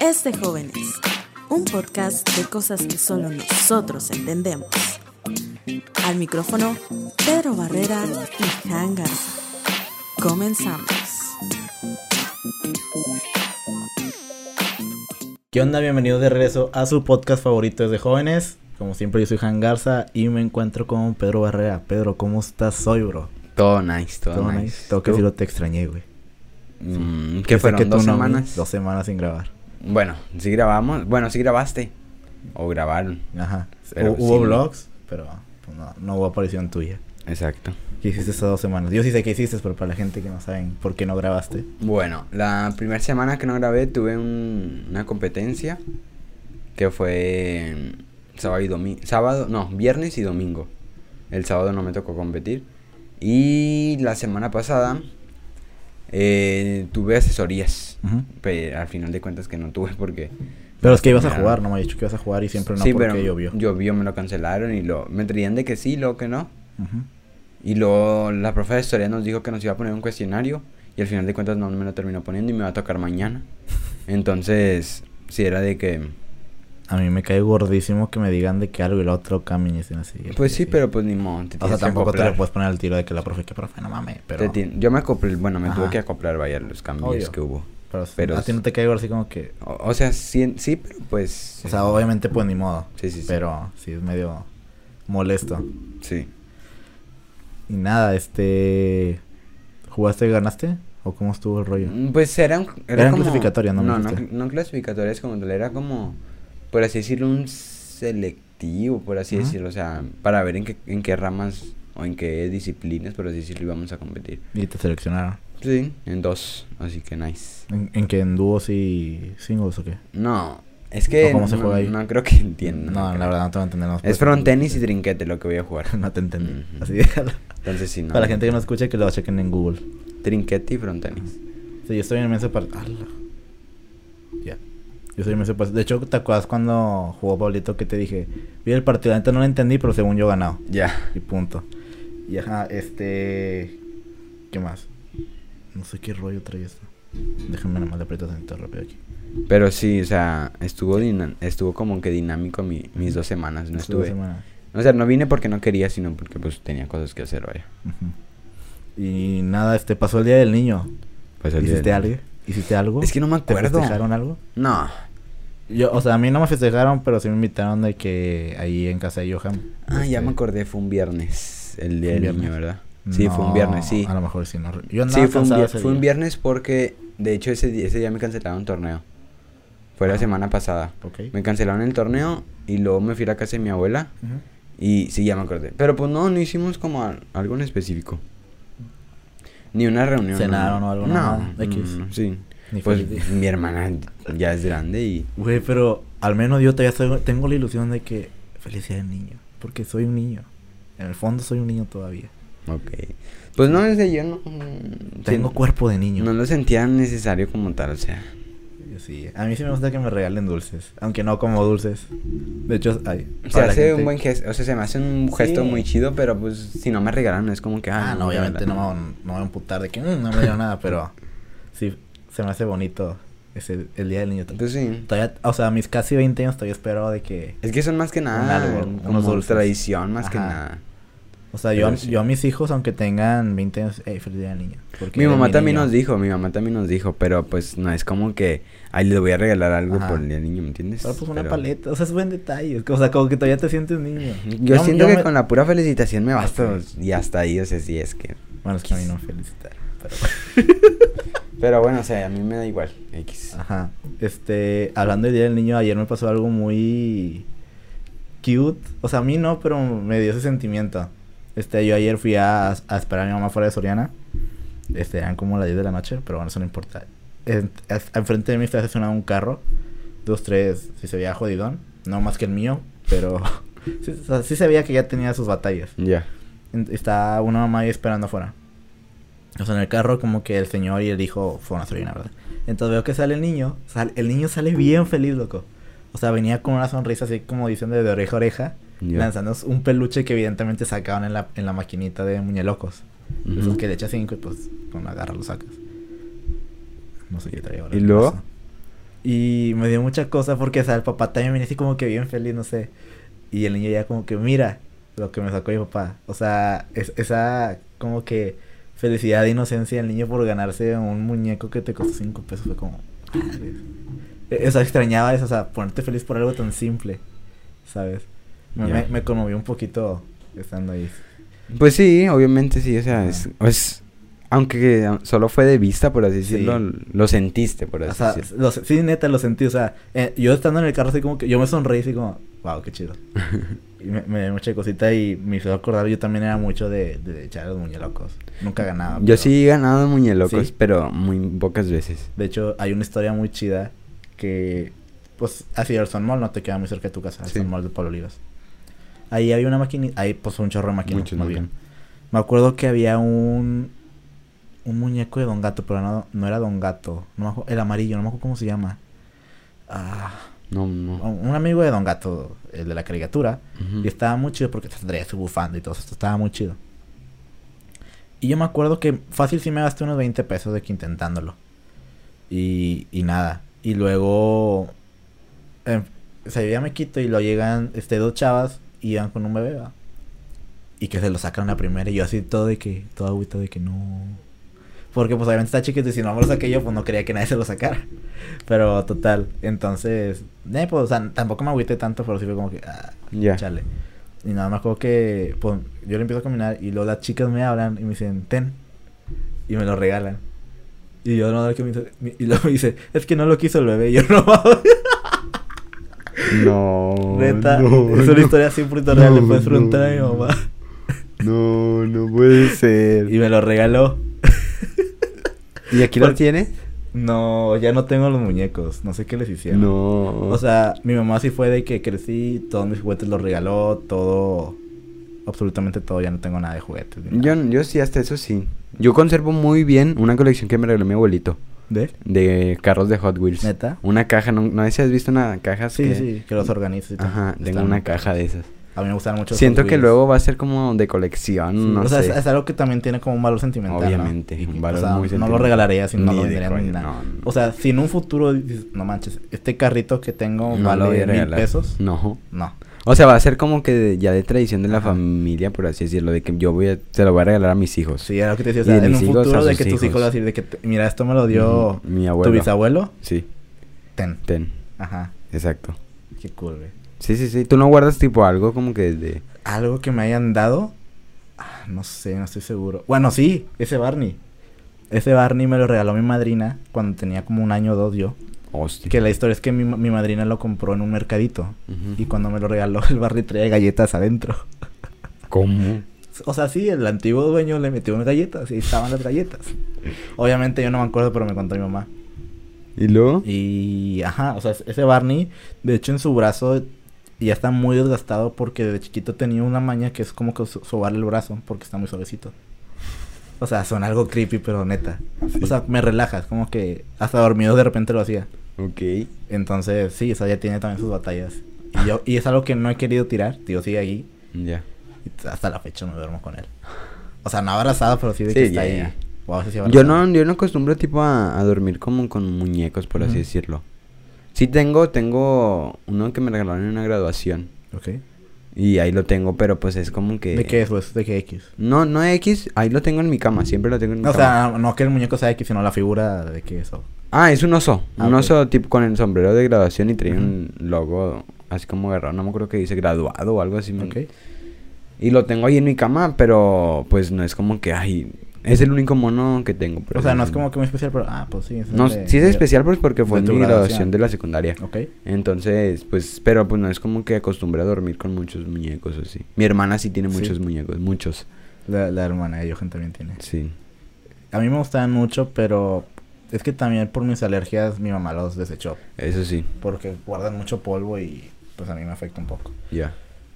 Es de jóvenes, un podcast de cosas que solo nosotros entendemos. Al micrófono, Pedro Barrera y Jan Garza. Comenzamos. ¿Qué onda? Bienvenidos de regreso a su podcast favorito de jóvenes. Como siempre, yo soy Jan Garza y me encuentro con Pedro Barrera. Pedro, ¿cómo estás hoy, bro? Todo nice, todo, Todo nice. nice. Tengo que decirlo, te extrañé, güey. Mm, ¿Qué fueron? que ¿Dos no, semanas? Dos semanas sin grabar. Bueno, sí grabamos. Bueno, sí grabaste. O grabaron. Ajá. Pero hubo sí. vlogs, pero pues, no, no hubo aparición tuya. Exacto. ¿Qué hiciste esas dos semanas? Yo sí sé qué hiciste, pero para la gente que no saben por qué no grabaste. Bueno, la primera semana que no grabé tuve un- una competencia que fue sábado y domingo. Sábado, no, viernes y domingo. El sábado no me tocó competir. Y la semana pasada eh, tuve asesorías. Pero al final de cuentas que no tuve porque... Pero es que ibas a jugar, no me has dicho que ibas a jugar y siempre no sí, porque pero llovió. llovió, me lo cancelaron y lo me traían de que sí, luego que no. Y luego la profe de historia nos dijo que nos iba a poner un cuestionario y al final de cuentas no me lo terminó poniendo y me va a tocar mañana. Entonces, si era de que A mí me cae gordísimo que me digan de que algo y lo otro cambien y estén así. pues sí, así. pero pues ni modo, te O sea, tampoco te le puedes poner al tiro de que la profe, que profe, no mames, pero... yo me acoplé, bueno, me tuve que acoplar vaya los cambios Obvio. que hubo. Pero, Pero a ti es- no te cae gordo así como que... O, o sea, sí, sí, pero pues O sea, obviamente pues ni modo. Sí, sí, sí. Pero sí es medio molesto. sí. Y nada, este... ¿Jugaste y ganaste? ¿O cómo estuvo el rollo? Mm, Pues era, un- Eran como- clasificatorias, ¿no me No, no, no clasificatorias como tal, era como, por así decirlo, un selectivo, por así decirlo, o sea, para ver en qué, en qué ramas o en qué disciplinas, por así decirlo, íbamos a competir. Y te seleccionaron. Sí, en dos, así que nice. ¿En, en que en dúos y singles o qué? No, es que ¿O cómo se no, juega ahí? no creo que entiendan. No, la verdad no te voy a entender. no Es puedes- frontenis y trinquete lo que voy a jugar. no te entendí. Ujú. Así déjalo. Entonces sí, no. Para la gente que no escucha, que lo chequen en Google. Trinquete y frontenis. Sí, yo estoy en el mes de par- ¡Hala! Ya. Yo el mes de hecho, ¿te acuerdas cuando jugó Pablito que te dije? Vi el partido, antes no lo entendí, pero según yo ganado. Ya. Y punto. Y ajá, este. ¿Qué más? No sé qué rollo trae esto. Déjenme nomás le aprieto tantito rápido aquí. Pero sí, o sea, estuvo estuvo como que dinámico mi- mis dos semanas, no estuve. semana. O sea, no vine porque no quería, sino porque pues tenía cosas que hacer, vaya. Y nada, este pasó el día del niño. Pues el día ¿Hiciste del- algo? ¿Hiciste algo? Es que no me ¿Te acuerdo. festejaron algo? No. Yo, o sea, a mí no me festejaron, pero sí me invitaron de que ahí en casa de Johan. Ah, ya este, me acordé, fue un viernes, el día ¿Fue un del niño? ¿verdad? Sí, fue un viernes, sí. A lo mejor sí. No, yo andaba Sí, fue un, cansado vier- ese fue un viernes porque, de hecho, ese día, ese día me cancelaron un torneo. Fue la Ah. semana pasada. Ok. Me cancelaron el torneo y luego me fui a la casa de mi abuela y sí, ya me acordé. Pero pues no, no hicimos como al- algo en específico. Ni una reunión. ¿Cenaron no. o algo? No, Nada, X. sí. Ni Pues mi hermana ya es grande y... Güey, pero al menos yo todavía tengo la ilusión de que felicidad de niño. Porque soy un niño. En el fondo soy un niño todavía. Ok. Pues no, es de yo no... Tengo cuerpo de niño. No lo sentía necesario como tal, o sea... Sí, a mí sí me gusta que me regalen dulces. Aunque no como dulces. De hecho, ay, Se hace gente- un buen gesto, o sea, se me hace un gesto Sí. muy chido, pero pues si no me regalan es como que... Ah, ah, no, me obviamente no me, voy- no me voy a emputar de que "Mm, no me dieron nada, pero sí, se me hace bonito ese, el día del niño. Pues sí. Todavía, o sea, mis casi 20 años todavía espero de que... Es que son más que nada algo, como unos dulces. tradición, más que Ajá. nada. O sea, yo, sí. yo a mis hijos, aunque tengan 20 años, hey, feliz día del niño. Mi mamá también niño". nos dijo, mi mamá también nos dijo, pero pues no es como que, ay, le voy a regalar algo Ajá. por el día del niño, ¿me entiendes? Pero pues una Pero- paleta, o sea, es buen detalle. O sea, como que todavía te sientes niño. Yo, siento yo que me- con la pura felicitación me basta y hasta ahí, o sea, sí es que... Bueno, es que a mí no me felicitaron, pero... Pero bueno, o sea, a mí me da igual, X. Ajá. Este, hablando del Día del Niño, ayer me pasó algo muy cute. O sea, a mí no, pero me dio ese sentimiento. Este, yo ayer fui a, a esperar a mi mamá fuera de Soriana. Este, eran como las 10 de la noche, pero bueno, eso no importa. Enfrente de mí estaba estacionado un carro. Dos, tres, si se veía jodidón. No más que el mío, pero sí, o sea, sí se veía que ya tenía sus batallas. Ya. En- Está una mamá ahí esperando afuera. O sea, en el carro como que el señor y el hijo fueron a Soriana, ¿verdad? Entonces veo que sale el niño. sale- el niño sale bien feliz, loco. O sea, venía con una sonrisa así como diciendo de oreja a oreja. Ya. lanzando un peluche que evidentemente sacaban en la, en la maquinita de muñelocos. Esos que le echas cinco y pues con la garra lo sacas. No sé qué traía ahora. ¿Y luego? Y me dio mucha cosa porque, o sea, el papá también venía así como que bien feliz, no sé. Y el niño ya como que, mira lo que me sacó mi papá. O sea, es, esa como que felicidad de inocencia del niño por ganarse un muñeco que te costó cinco pesos. Fue como, madre. E- O sea, extrañaba eso, o sea, ponerte feliz por algo tan simple, ¿sabes? Me, Ya. me, me conmovió un poquito estando ahí. Pues sí, obviamente sí, o sea, es, es- aunque solo fue de vista, por así Sí. decirlo, lo sentiste, por O así sea, decirlo. lo sí, neta, lo sentí. O sea, eh, yo estando en el carro, así como que yo me sonreí, así como, wow, qué chido. y me, me dio mucha cosita y me hizo acordar. Yo también era mucho de, de echar a los muñelocos. Nunca ganaba. Yo pero- sí he ganado muñelocos, ¿Sí? pero muy pocas veces. De hecho, hay una historia muy chida que, pues, así el Son Mall no te queda muy cerca de tu casa, el Sí. Son Mall de Pablo Olivas. Ahí había una maquinita, ahí pues un chorro de máquinas, más bien. Me acuerdo que había un un muñeco de Don Gato, pero no, no era Don Gato, no me acuerdo- el amarillo, no me acuerdo cómo se llama. Ah, No, no. un amigo de Don Gato, el de la caricatura, y estaba muy chido porque traía su bufanda y todo eso, estaba muy chido. Y yo me acuerdo que fácil sí me gasté unos 20 pesos de que intentándolo. Y, y nada. Y luego eh, se veía me quito y lo llegan este dos chavas y iban con un bebé, ¿va? Y que se lo sacan la primera y yo así todo de que, todo agüita de que no. Porque pues obviamente está chiquito y si no me lo saqué yo, pues no quería que nadie se lo sacara. Pero total, entonces, eh, pues o sea, tampoco me agüité tanto, pero sí fue como que, ah, Ya. Chale. Y nada más acuerdo que pues, yo le empiezo a caminar y luego las chicas me hablan y me dicen, ten. Y me lo regalan. Y yo no, que me y luego me dice, es que no lo quiso el bebé. Y yo no, No. neta, no, es una no. historia 100% real. Le puedes preguntar a mi mamá. No, no puede ser. Y me lo regaló. ¿Y aquí lo tiene? No, ya no tengo los muñecos. No sé qué les hicieron. No. O sea, mi mamá sí fue de que crecí, todos mis juguetes los regaló, todo, absolutamente todo, ya no tengo nada de juguetes. ni yo, nada. yo sí, hasta eso sí. Yo conservo muy bien una colección que me regaló mi abuelito. ¿De? De carros de Hot Wheels. ¿Neta? Una caja, no, no sé si has visto una caja. Sí, que- sí, que los todo. Ajá, tengo Están una caja de esas. A mí me gustan mucho. Siento que luego va a ser como de colección, Sí, no o sea, sé. es, es algo que también tiene como un valor sentimental. ¿no? Obviamente, Y- un o valor sea, muy No lo sentimental. regalaría si no lo de vendería ni nada. no, no. O sea, si en un futuro dices, no manches, este carrito que tengo No vale mil regalar. pesos. No. No. O sea, va a ser como que de- ya de tradición de la Ajá. familia, por así decirlo, de que yo voy a, se lo voy a regalar a mis hijos. Sí, era lo que te decía. O Y sea, de en un futuro de que tus hijos hijos. van a decir de que, mira, esto me lo dio mi tu abuelo. bisabuelo. Sí, Ten. ten, Ajá. exacto. Qué cool, güey. Sí, sí, sí. ¿Tú no guardas tipo algo como que de... Algo que me hayan dado. ah, no sé, no estoy seguro. Bueno, sí, ese Barney. Ese Barney me lo regaló mi madrina cuando tenía como un año o dos yo. Hostia. Que la historia es que mi, mi madrina lo compró en un mercadito. Y cuando me lo regaló, el Barney traía galletas adentro. ¿Cómo? O sea, sí, el antiguo dueño le metió unas galletas y estaban las galletas. Obviamente yo no me acuerdo, pero me contó mi mamá. ¿Y luego? Y, ajá, o sea, ese Barney, de hecho en su brazo ya está muy desgastado porque de chiquito tenía una maña que es como que so- sobarle el brazo porque está muy suavecito. O sea, suena algo creepy, pero neta. Sí. O sea, me relajas, como que hasta dormido de repente lo hacía. Ok. Entonces, sí, o sea, ya tiene también sus batallas. Y, yo, y es algo que no he querido tirar, tío, sigue ahí. Ya. Y hasta la fecha no duermo con él. O sea, no abrazado, pero sí de Sí, que está ahí. sí Yo no, yo no acostumbro tipo a, a dormir como con muñecos, por así decirlo. Sí tengo, tengo uno que me regalaron en una graduación. Ok. Y ahí lo tengo, pero pues es como que... ¿De qué es, pues? ¿De qué X? No, no X, ahí lo tengo en mi cama, siempre lo tengo en mi O cama. sea, no que el muñeco sea X, sino la figura de qué es. o- Ah, es un oso. Ah, un oso tipo con el sombrero de graduación y trae un logo así como agarrado. No me acuerdo que dice graduado o algo así. me- Ok. Y lo tengo ahí en mi cama, pero pues no es como que, ay, es el único mono que tengo. por O sea, no es como que muy especial, pero ah, pues sí. No, de- sí es de- especial pues porque fue en mi graduación. de la secundaria. Ok. Entonces, pues, pero pues no es como que acostumbré a dormir con muchos muñecos así. Mi hermana sí tiene Sí. muchos muñecos, muchos. La, la hermana de Johan también tiene. Sí. A mí me gustaban mucho, pero es que también por mis alergias mi mamá los desechó. Eso sí, Porque guardan mucho polvo y pues a mí me afecta un poco. ya.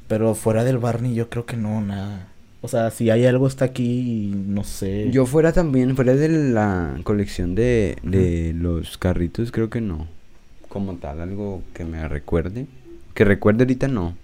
Pero fuera del Barney yo creo que no, nada. O sea, si hay algo está aquí no sé. Yo fuera también, fuera de la colección de, de los carritos, creo que no. Como tal, algo que me recuerde. Que recuerde ahorita no.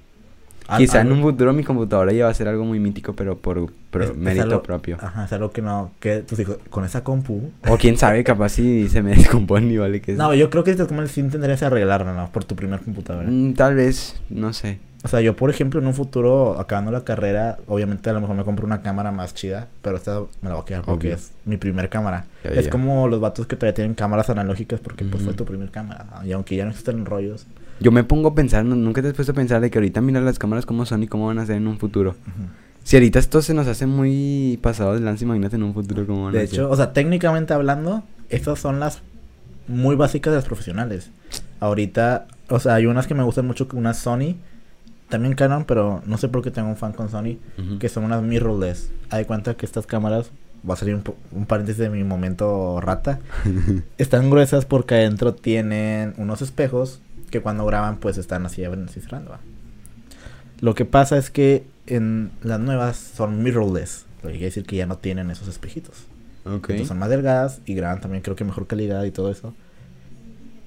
Al- Quizá en un futuro mi computadora ya va a ser algo muy mítico, pero por pro- es- es mérito algo- propio. Ajá, es algo que no, que tus hijos, con esa compu. O quién sabe, capaz si se me descompone y vale que No, yo creo que te como sí tendrías que arreglarla, ¿no? Por tu primer computadora. Mm, tal vez, no sé. O sea, yo, por ejemplo, en un futuro, acabando la carrera, obviamente a lo mejor me compro una cámara más chida, pero esta me la voy a quedar porque Obvio. es mi primer cámara. Ya, es ya. como los vatos que todavía tienen cámaras analógicas porque pues fue tu primer cámara. Y aunque ya no existen rollos. Yo me pongo a pensar, ¿no- nunca te has puesto a pensar de que ahorita mira las cámaras cómo son y cómo van a ser en un futuro. Si ahorita esto se nos hace muy pasado de lanza, imagínate en un futuro cómo van De a hecho, ser. o sea, técnicamente hablando, estas son las muy básicas de las profesionales. Ahorita, o sea, hay unas que me gustan mucho, unas Sony, también Canon, pero no sé por qué tengo un fan con Sony, que son unas mirrorless. Hay cuenta que estas cámaras, va a salir un, paréntesis de mi momento rata, están gruesas porque adentro tienen unos espejos que cuando graban pues están así abriendo y cerrando. Lo que pasa es que en las nuevas son mirrorless, lo que quiere decir que ya no tienen esos espejitos. Ok. Entonces son más delgadas y graban también creo que mejor calidad y todo eso.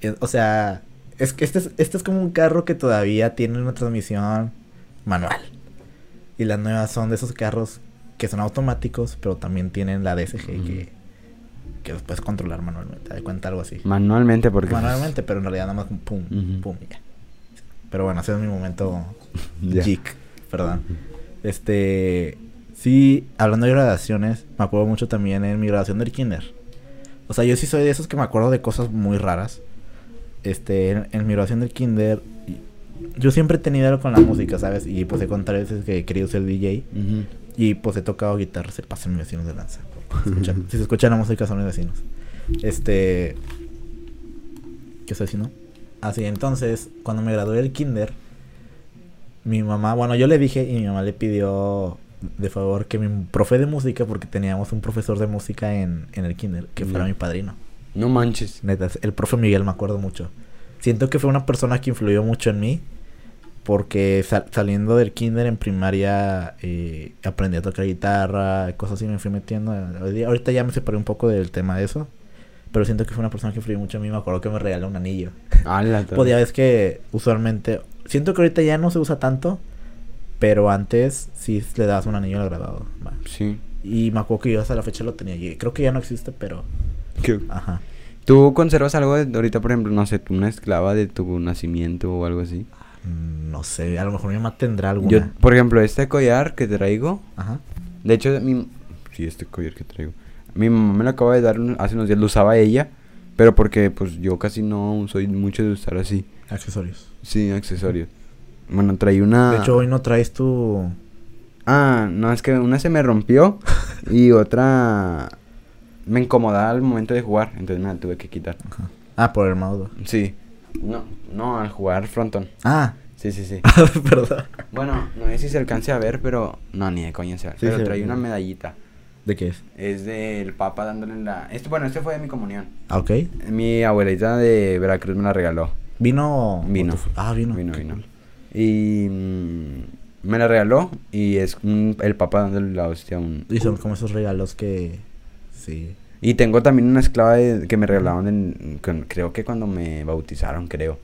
Eh, O sea, es que este es, este es como un carro que todavía tiene una transmisión manual. Y las nuevas son de esos carros que son automáticos, pero también tienen la DSG que, que los puedes controlar manualmente. ¿Te cuenta algo así? Manualmente, porque... pues, Manualmente, pero en realidad nada más un pum, pum ya. Pero bueno, ese es mi momento Ya. geek, perdón. Este, sí, hablando de graduaciones, me acuerdo mucho también en mi graduación del kinder. O sea, yo sí soy de esos que me acuerdo de cosas muy raras. Este, en, en mi graduación del kinder, yo siempre he tenido algo con la música, ¿sabes? Y pues he contado veces que he querido ser DJ. Y pues he tocado guitarra, se pasan mis vecinos de lanza. Si se escucha- si se escucha la música son mis vecinos. Este... ¿Qué estoy haciendo? Así, entonces, cuando me gradué del kinder, mi mamá, bueno, yo le dije y mi mamá le pidió de favor que mi profe de música, porque teníamos un profesor de música en, en el kinder, que fuera mi padrino. No manches. Neta, el profe Miguel me acuerdo mucho. Siento que fue una persona que influyó mucho en mí. Porque sal- saliendo del kinder en primaria eh, aprendí a tocar guitarra, cosas así me fui metiendo. Ahorita ya me separé un poco del tema de eso. Pero siento que fue una persona que influyó mucho en mí. Me acuerdo que me regaló un anillo. Ala, todo. Podía ver que usualmente... Siento que ahorita ya no se usa tanto. Pero antes sí le dabas un anillo al graduado. Sí. Y me acuerdo que yo hasta la fecha lo tenía. Creo que ya no existe, pero... ¿Qué? Ajá. ¿Tú conservas algo de ahorita, por ejemplo, no sé, una esclava de tu nacimiento o algo así? Mm, No sé, a lo mejor mi mamá tendrá alguna. Yo, por ejemplo, este collar que traigo, Ajá. de hecho, mi... Sí, este collar que traigo. Mi mamá me lo acaba de dar un- hace unos días, lo usaba ella, pero porque pues yo casi no soy mucho de usar así. Accesorios. Sí, accesorios. Bueno, traí una... De hecho, hoy no traes tu. Ah, no, es que una se me rompió y otra me incomodaba al momento de jugar, entonces me la tuve que quitar. Ajá. Ah, por el mouse. Sí. No, no, al jugar frontón. Ah, Sí, sí, sí. perdón. Bueno, no sé si se alcance a ver, pero... No, ni de coña se ve. Sí, pero se trae una medallita. ¿De qué es? Es del Papa dándole la... Este, bueno, este fue de mi comunión. Ah, ok. Mi abuelita de Veracruz me la regaló. ¿Vino? Vino. Ah, vino. Vino, vino. cool. Y... mm, me la regaló y es un- el Papa dándole la hostia a un... Y son como esos regalos que. Sí. Y tengo también una esclava de- que me regalaron en, con- creo que cuando me bautizaron, creo.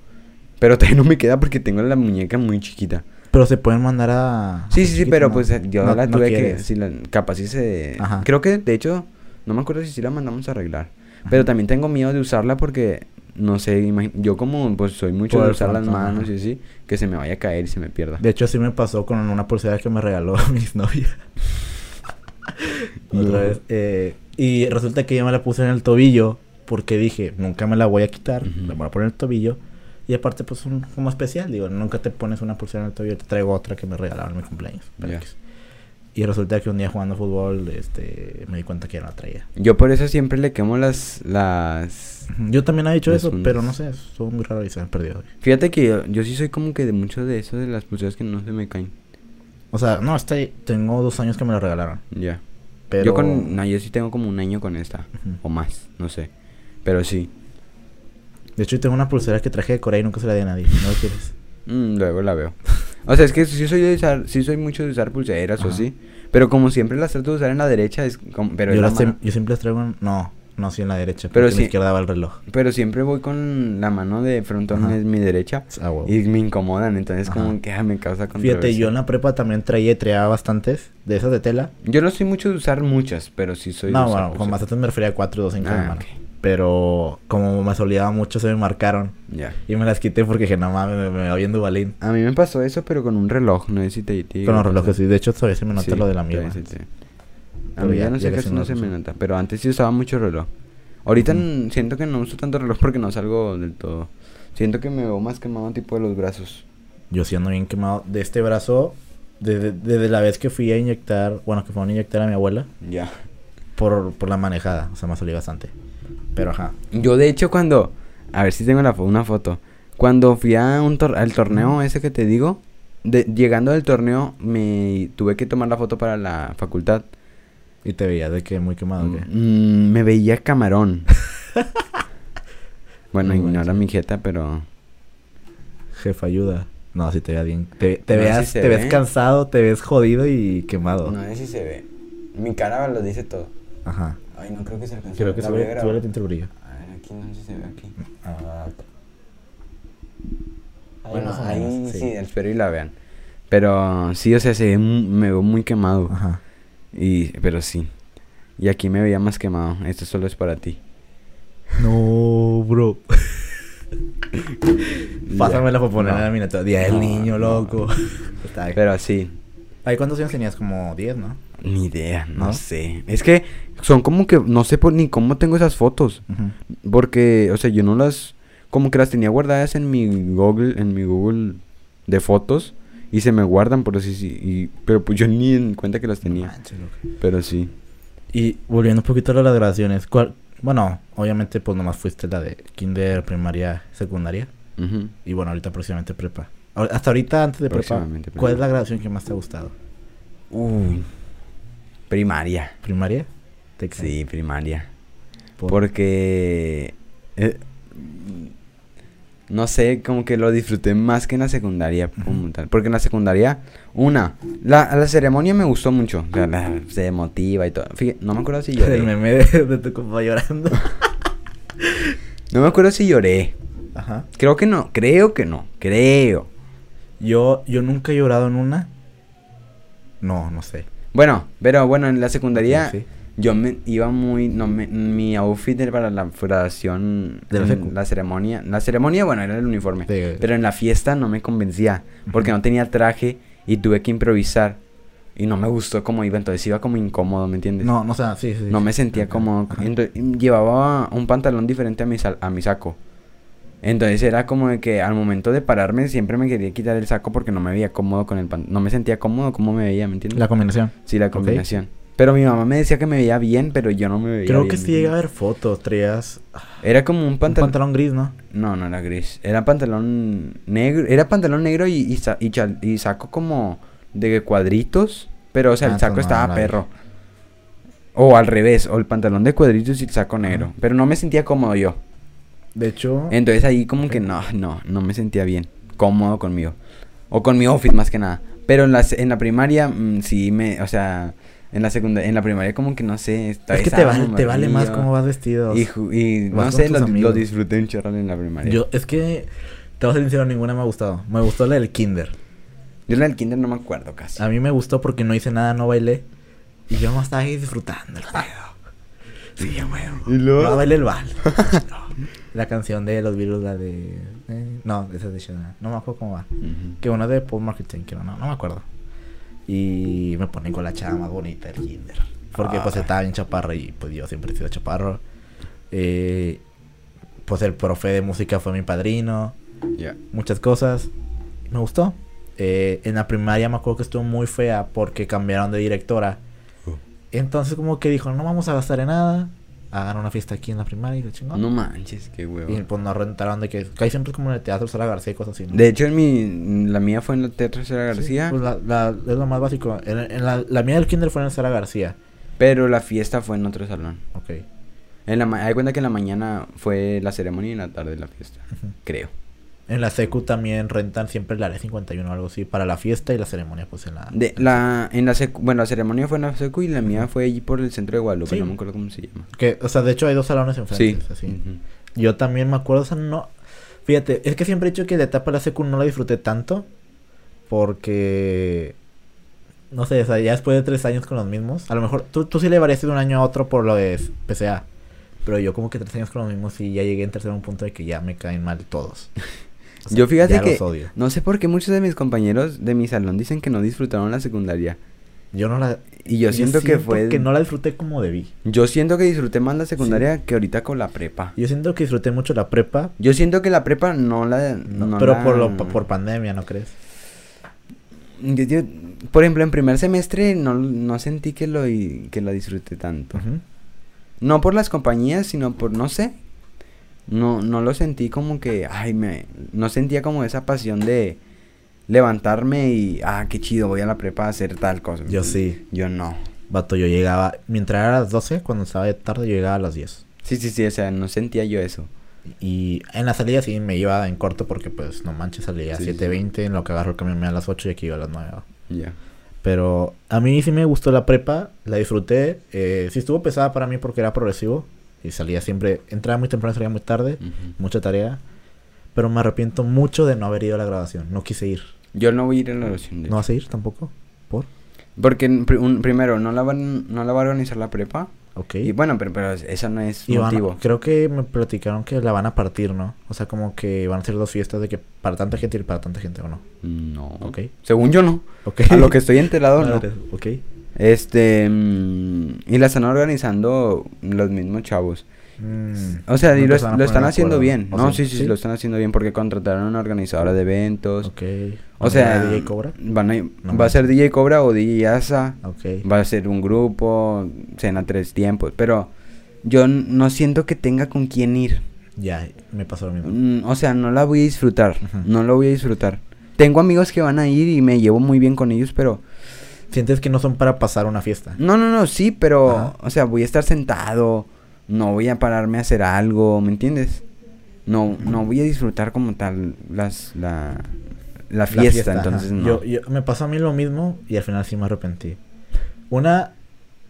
Pero todavía no me queda porque tengo la muñeca muy chiquita. Pero se pueden mandar a. Sí, sí, sí, pero ¿no? pues eh, yo No- la no tuve que, sí, la, capaz sí se... Ajá. Creo que, de hecho, no me acuerdo si sí la mandamos a arreglar. Pero también tengo miedo de usarla porque, no sé, yo como pues soy mucho de usar las manos ajá. y así, que se me vaya a caer y se me pierda. De hecho, así me pasó con una pulsera que me regaló mi novia. No. Otra vez. eh, y resulta que yo me la puse en el tobillo porque dije, nunca me la voy a quitar, Ujú. la voy a poner en el tobillo. Y aparte, pues, un, como especial, digo, nunca te pones una pulsera en el tobillo, te traigo otra que me regalaron en mi cumpleaños. Y resulta que un día jugando fútbol, este, me di cuenta que ya no la traía. Yo por eso siempre le quemo las... las... Yo también he dicho eso, pero no sé, estuvo muy raro y se me perdió. Fíjate que yo, yo sí soy como que de mucho de eso de las pulseras que no se me caen. O sea, no, este, tengo dos años que me la regalaron. Ya. Pero... Yo con... No, yo sí tengo como un año con esta. O más, no sé. Pero sí. De hecho, tengo una pulsera que traje de Corea y nunca se la di a nadie. ¿No lo quieres? Mm, luego la veo. O sea, es que sí soy de usar, sí soy mucho de usar pulseras o así. Pero como siempre las trato de usar en la derecha, es como, pero yo, la las mano- yo siempre las traigo en... No, No, sí en la derecha. Pero sí- la izquierda va el reloj. Pero siempre voy con la mano de frontón en mi derecha. Ah. Y me incomodan, entonces Ajá. como que ah, me causa controversia. Fíjate, yo en la prepa también traía y traía bastantes de esas de tela. Yo no soy mucho de usar muchas, pero sí soy de no, usar bueno, con bastantes me refería a 4 o 5 Ah, de mano. Pero como me soleaba mucho, se me marcaron. Ya. Y me las quité porque dije, no mames, me, me va viendo balín. A mí me pasó eso, pero con un reloj, no sé si te... te Con los relojes, sí. De hecho, todavía se me nota Sí, lo de la mía. A mí ya, ya- no ya sé, casi casi no se me nota, pero antes sí usaba mucho reloj. Ahorita siento que no uso tanto reloj porque no salgo del todo. Siento que me veo más quemado tipo de los brazos. Yo sí ando bien quemado. De este brazo, desde, desde la vez que fui a inyectar, bueno, que fue a inyectar a mi abuela, Ya. por, por la manejada. O sea, me solía bastante. Pero ajá. Yo de hecho cuando... A ver si tengo la una foto. Cuando fui a un tor- al torneo ese que te digo, de, llegando del torneo me tuve que tomar la foto para la facultad. Y te veía de que muy quemado, ¿o ¿qué? Mm, me veía camarón. bueno, No ignora mi jeta, pero... Jefa, ayuda. No, si te veía bien. Te, te No, veas, te ves ve. cansado, te ves jodido y quemado. No sé si se ve. Mi cara lo dice todo. Ajá. Ay, no creo que se alcance. Creo que La se ve, el brillo. A ver, aquí no sé si se ve aquí. Ah, Bueno, ahí menos, sí. sí. espero y la vean. Pero sí, o sea, se ve me veo muy quemado. Ajá. Y, pero sí. Y aquí me veía más quemado. Esto solo es para ti. No, bro. Pásamela para poner No. en la miniatura. Día del No, niño, no. loco. Pero sí, Ay, ¿cuántos años tenías? Como 10, ¿no? ni idea, no, ¿No? sé. Es que son como que no sé por, ni cómo tengo esas fotos. Porque, o sea, yo no las. Como que las tenía guardadas en mi Google, en mi Google de fotos. Y se me guardan, por así sí. Y, pero pues yo ni en cuenta que las tenía. Pero sí. Y volviendo un poquito a las graduaciones, ¿cuál? Bueno, obviamente pues nomás fuiste la de kinder, primaria, secundaria. Y bueno, ahorita próximamente prepa. Hasta ahorita, antes de prepa, ¿cuál es la graduación que más te ha gustado? Uy. Primaria. ¿Primaria? Sí, primaria. Por- Porque. eh, no sé, como que lo disfruté más que en la secundaria. Porque en la secundaria, una, la, la ceremonia me gustó mucho. la- se emotiva y todo. Fíjate, no me acuerdo si lloré. El meme de, de tu compa llorando. No me acuerdo si lloré. Ajá. Creo que no, creo que no, creo. Yo, yo nunca he llorado en una. No, no sé. Bueno, pero bueno, en la secundaria Sí, sí. Yo me iba muy, no me, mi outfit era para la graduación, De la ceremonia, la ceremonia, bueno, era el uniforme, Sí. pero en la fiesta no me convencía, porque no tenía traje y tuve que improvisar y no me gustó cómo iba, entonces iba como incómodo, ¿me entiendes? No, no, o sea, sí, sí. No sí. me sentía ajá. ento- llevaba un pantalón diferente a mi, sal- a mi saco. Entonces era como de que al momento de pararme siempre me quería quitar el saco porque no me veía cómodo con el pantalón. No me sentía cómodo como me veía, ¿me entiendes? La combinación. Sí, la combinación. Pero mi mamá me decía que me veía bien, pero yo no me veía Creo bien, que ¿me sí llega a haber fotos. Traías Era como un un pantalón... pantalón gris, ¿no? No, no era gris. Era pantalón negro. Era pantalón negro y, y, sa- y chal- y saco como de cuadritos. Pero, o sea, Ah, el saco entonces no, estaba no perro. O al revés, o el pantalón de cuadritos y el saco negro. Pero no me sentía cómodo yo. De hecho, Entonces ahí como que no, no, no me sentía bien. Cómodo conmigo. O con mi outfit más que nada. Pero en la, se- en la primaria, mm, sí me, o sea, en la secundaria, en la primaria como que no sé. estaba es que te vale, te vale más cómo vas vestido. Y, y Vas no sé, lo, lo disfruté un chorro en la primaria. Yo, es que, te voy a ser sincero, ninguna me ha gustado. Me gustó la del kinder. Yo la del kinder no me acuerdo casi. A mí me gustó porque no hice nada, no bailé. Y yo no estaba ahí disfrutando el. Sí, a huevo. ¿Y luego? No bailé el bal. No. La canción de los virus, la de... eh, no, esa es de Shana. No me acuerdo cómo va. Ujú. Que una de Paul Marketing, que no, no, no me acuerdo. Y me pone con la chava más bonita del kinder. Porque pues Ah. estaba bien chaparro y pues yo siempre he sido chaparro. Eh, pues el profe de música fue mi padrino. Ya. Muchas cosas. Me gustó. Eh, en la primaria me acuerdo que estuvo muy fea porque cambiaron de directora. Uh. Entonces como que dijo, no vamos a gastar en nada. Hagan una fiesta aquí en la primaria y lo chingón. No manches, qué huevo. y pues nos rentaron de que... Casi siempre es como en el Teatro Sala García y cosas así. ¿no? De hecho, en mi, la mía fue en la Teatro Sara Sí, García. pues la, la- es lo más básico. En, en la, la mía del kinder fue en Sara García. Pero la fiesta fue en otro salón. Ok. En la hay cuenta que en la mañana fue la ceremonia y en la tarde la fiesta. Creo. En la secu también rentan siempre el área 51 o algo así para la fiesta y la ceremonia pues en la... De, la, en la secu, bueno, la ceremonia fue en la secu y la mía fue allí por el centro de Guadalupe, Sí. no me acuerdo cómo se llama. Que, o sea, de hecho hay dos salones Sí. enfrente. así. ujú. Yo también me acuerdo, o sea, no... Fíjate, es que siempre he dicho que la etapa de la secu no la disfruté tanto porque... No sé, o sea, ya después de tres años con los mismos, a lo mejor tú, tú sí le variaste de un año a otro por lo de PCA. Pero yo como que tres años con los mismos y ya llegué en tercero a un punto de que ya me caen mal todos. O sea, Yo fíjate que no sé por qué muchos de mis compañeros de mi salón dicen que no disfrutaron la secundaria. Yo no la... Y yo siento que fue- que no la disfruté como debí. Yo siento que disfruté más la secundaria que ahorita con la prepa. Yo siento que disfruté mucho la prepa, Yo siento que la prepa no la... no- no pero la- por, lo, por pandemia, ¿no crees? Yo- yo- por ejemplo, en primer semestre no, no sentí que lo que la disfruté tanto. No por las compañías, sino por, no sé. No, no lo sentí como que, ay, me... No sentía como esa pasión de levantarme y, ah, qué chido, voy a la prepa a hacer tal cosa. Yo sí. Yo no. Vato, yo llegaba, mientras era a las 12, cuando estaba de tarde, yo llegaba a las 10. Sí, sí, sí, o sea, no sentía yo eso. Y en la salida sí me iba en corto porque, pues, no manches, salía a Sí, sí. 7.20, en lo que agarro el camión me a las 8 y aquí iba a las 9. ¿va? Ya. Pero a mí sí me gustó la prepa, la disfruté. Eh, sí estuvo pesada para mí porque era progresivo. Y salía siempre, entraba muy temprano, salía muy tarde, mucha tarea. Pero me arrepiento mucho de no haber ido a la graduación. No quise ir. Yo no voy a ir a la de ¿No vas a ir tampoco? ¿Por? Porque un- primero, no la, van, no la va a organizar la prepa. Ok. Y bueno, pero, pero eso no es Y van motivo. creo que me platicaron que la van a partir, ¿no? O sea, como que van a ser dos fiestas de que para tanta gente y para tanta gente, ¿o no? No. Ok. Según yo no. Ok. A lo que estoy enterado, no. Ok. Este. mm, y la están organizando los mismos chavos. Mm, O sea, y lo, a están haciendo bien. ¿O No, sí, sí, sí, lo están haciendo bien porque contrataron a una organizadora de eventos. Ok. O sea, DJ Cobra? Van a, No va a ser. DJ Cobra o DJ Asa. Ok. Va a ser un grupo, cena tres tiempos. Pero yo no siento que tenga con quién ir. Ya, me pasó lo mismo. Mm, o sea, no la voy a disfrutar. No lo voy a disfrutar. Tengo amigos que van a ir y me llevo muy bien con ellos, pero... Sientes que no son para pasar una fiesta. No, no, no, sí, pero... Ajá. O sea, voy a estar sentado. No voy a pararme a hacer algo, ¿me entiendes? No, no voy a disfrutar como tal las, la, la La fiesta, entonces no. Yo, yo- me pasó a mí lo mismo y al final sí me arrepentí. Una,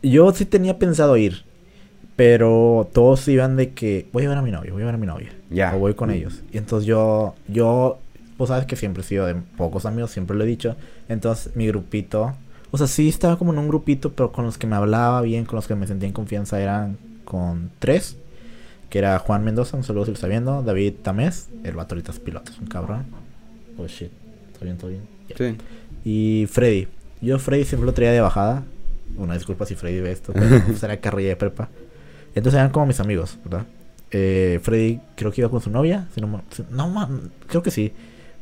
yo sí tenía pensado ir, pero todos iban de que voy a ver a mi novio, voy a ver a mi novia. Ya. O voy con ellos. Y entonces yo, yo, pues sabes que siempre he sido de pocos amigos, siempre lo he dicho. Entonces mi grupito, o sea, sí estaba como en un grupito, pero con los que me hablaba bien, con los que me sentía en confianza eran con tres. Que era Juan Mendoza, un saludo si lo está viendo. David Tamés, el vato ahorita es piloto, es un cabrón. Oh shit, todo bien, todo bien. Sí. Y Freddy. Yo Freddy siempre lo traía de bajada. Una disculpa si Freddy ve esto, pero pues era carrilla de prepa. Entonces eran como mis amigos, ¿verdad? Eh, Freddy creo que iba con su novia. Si no, si- no, ma- creo que sí.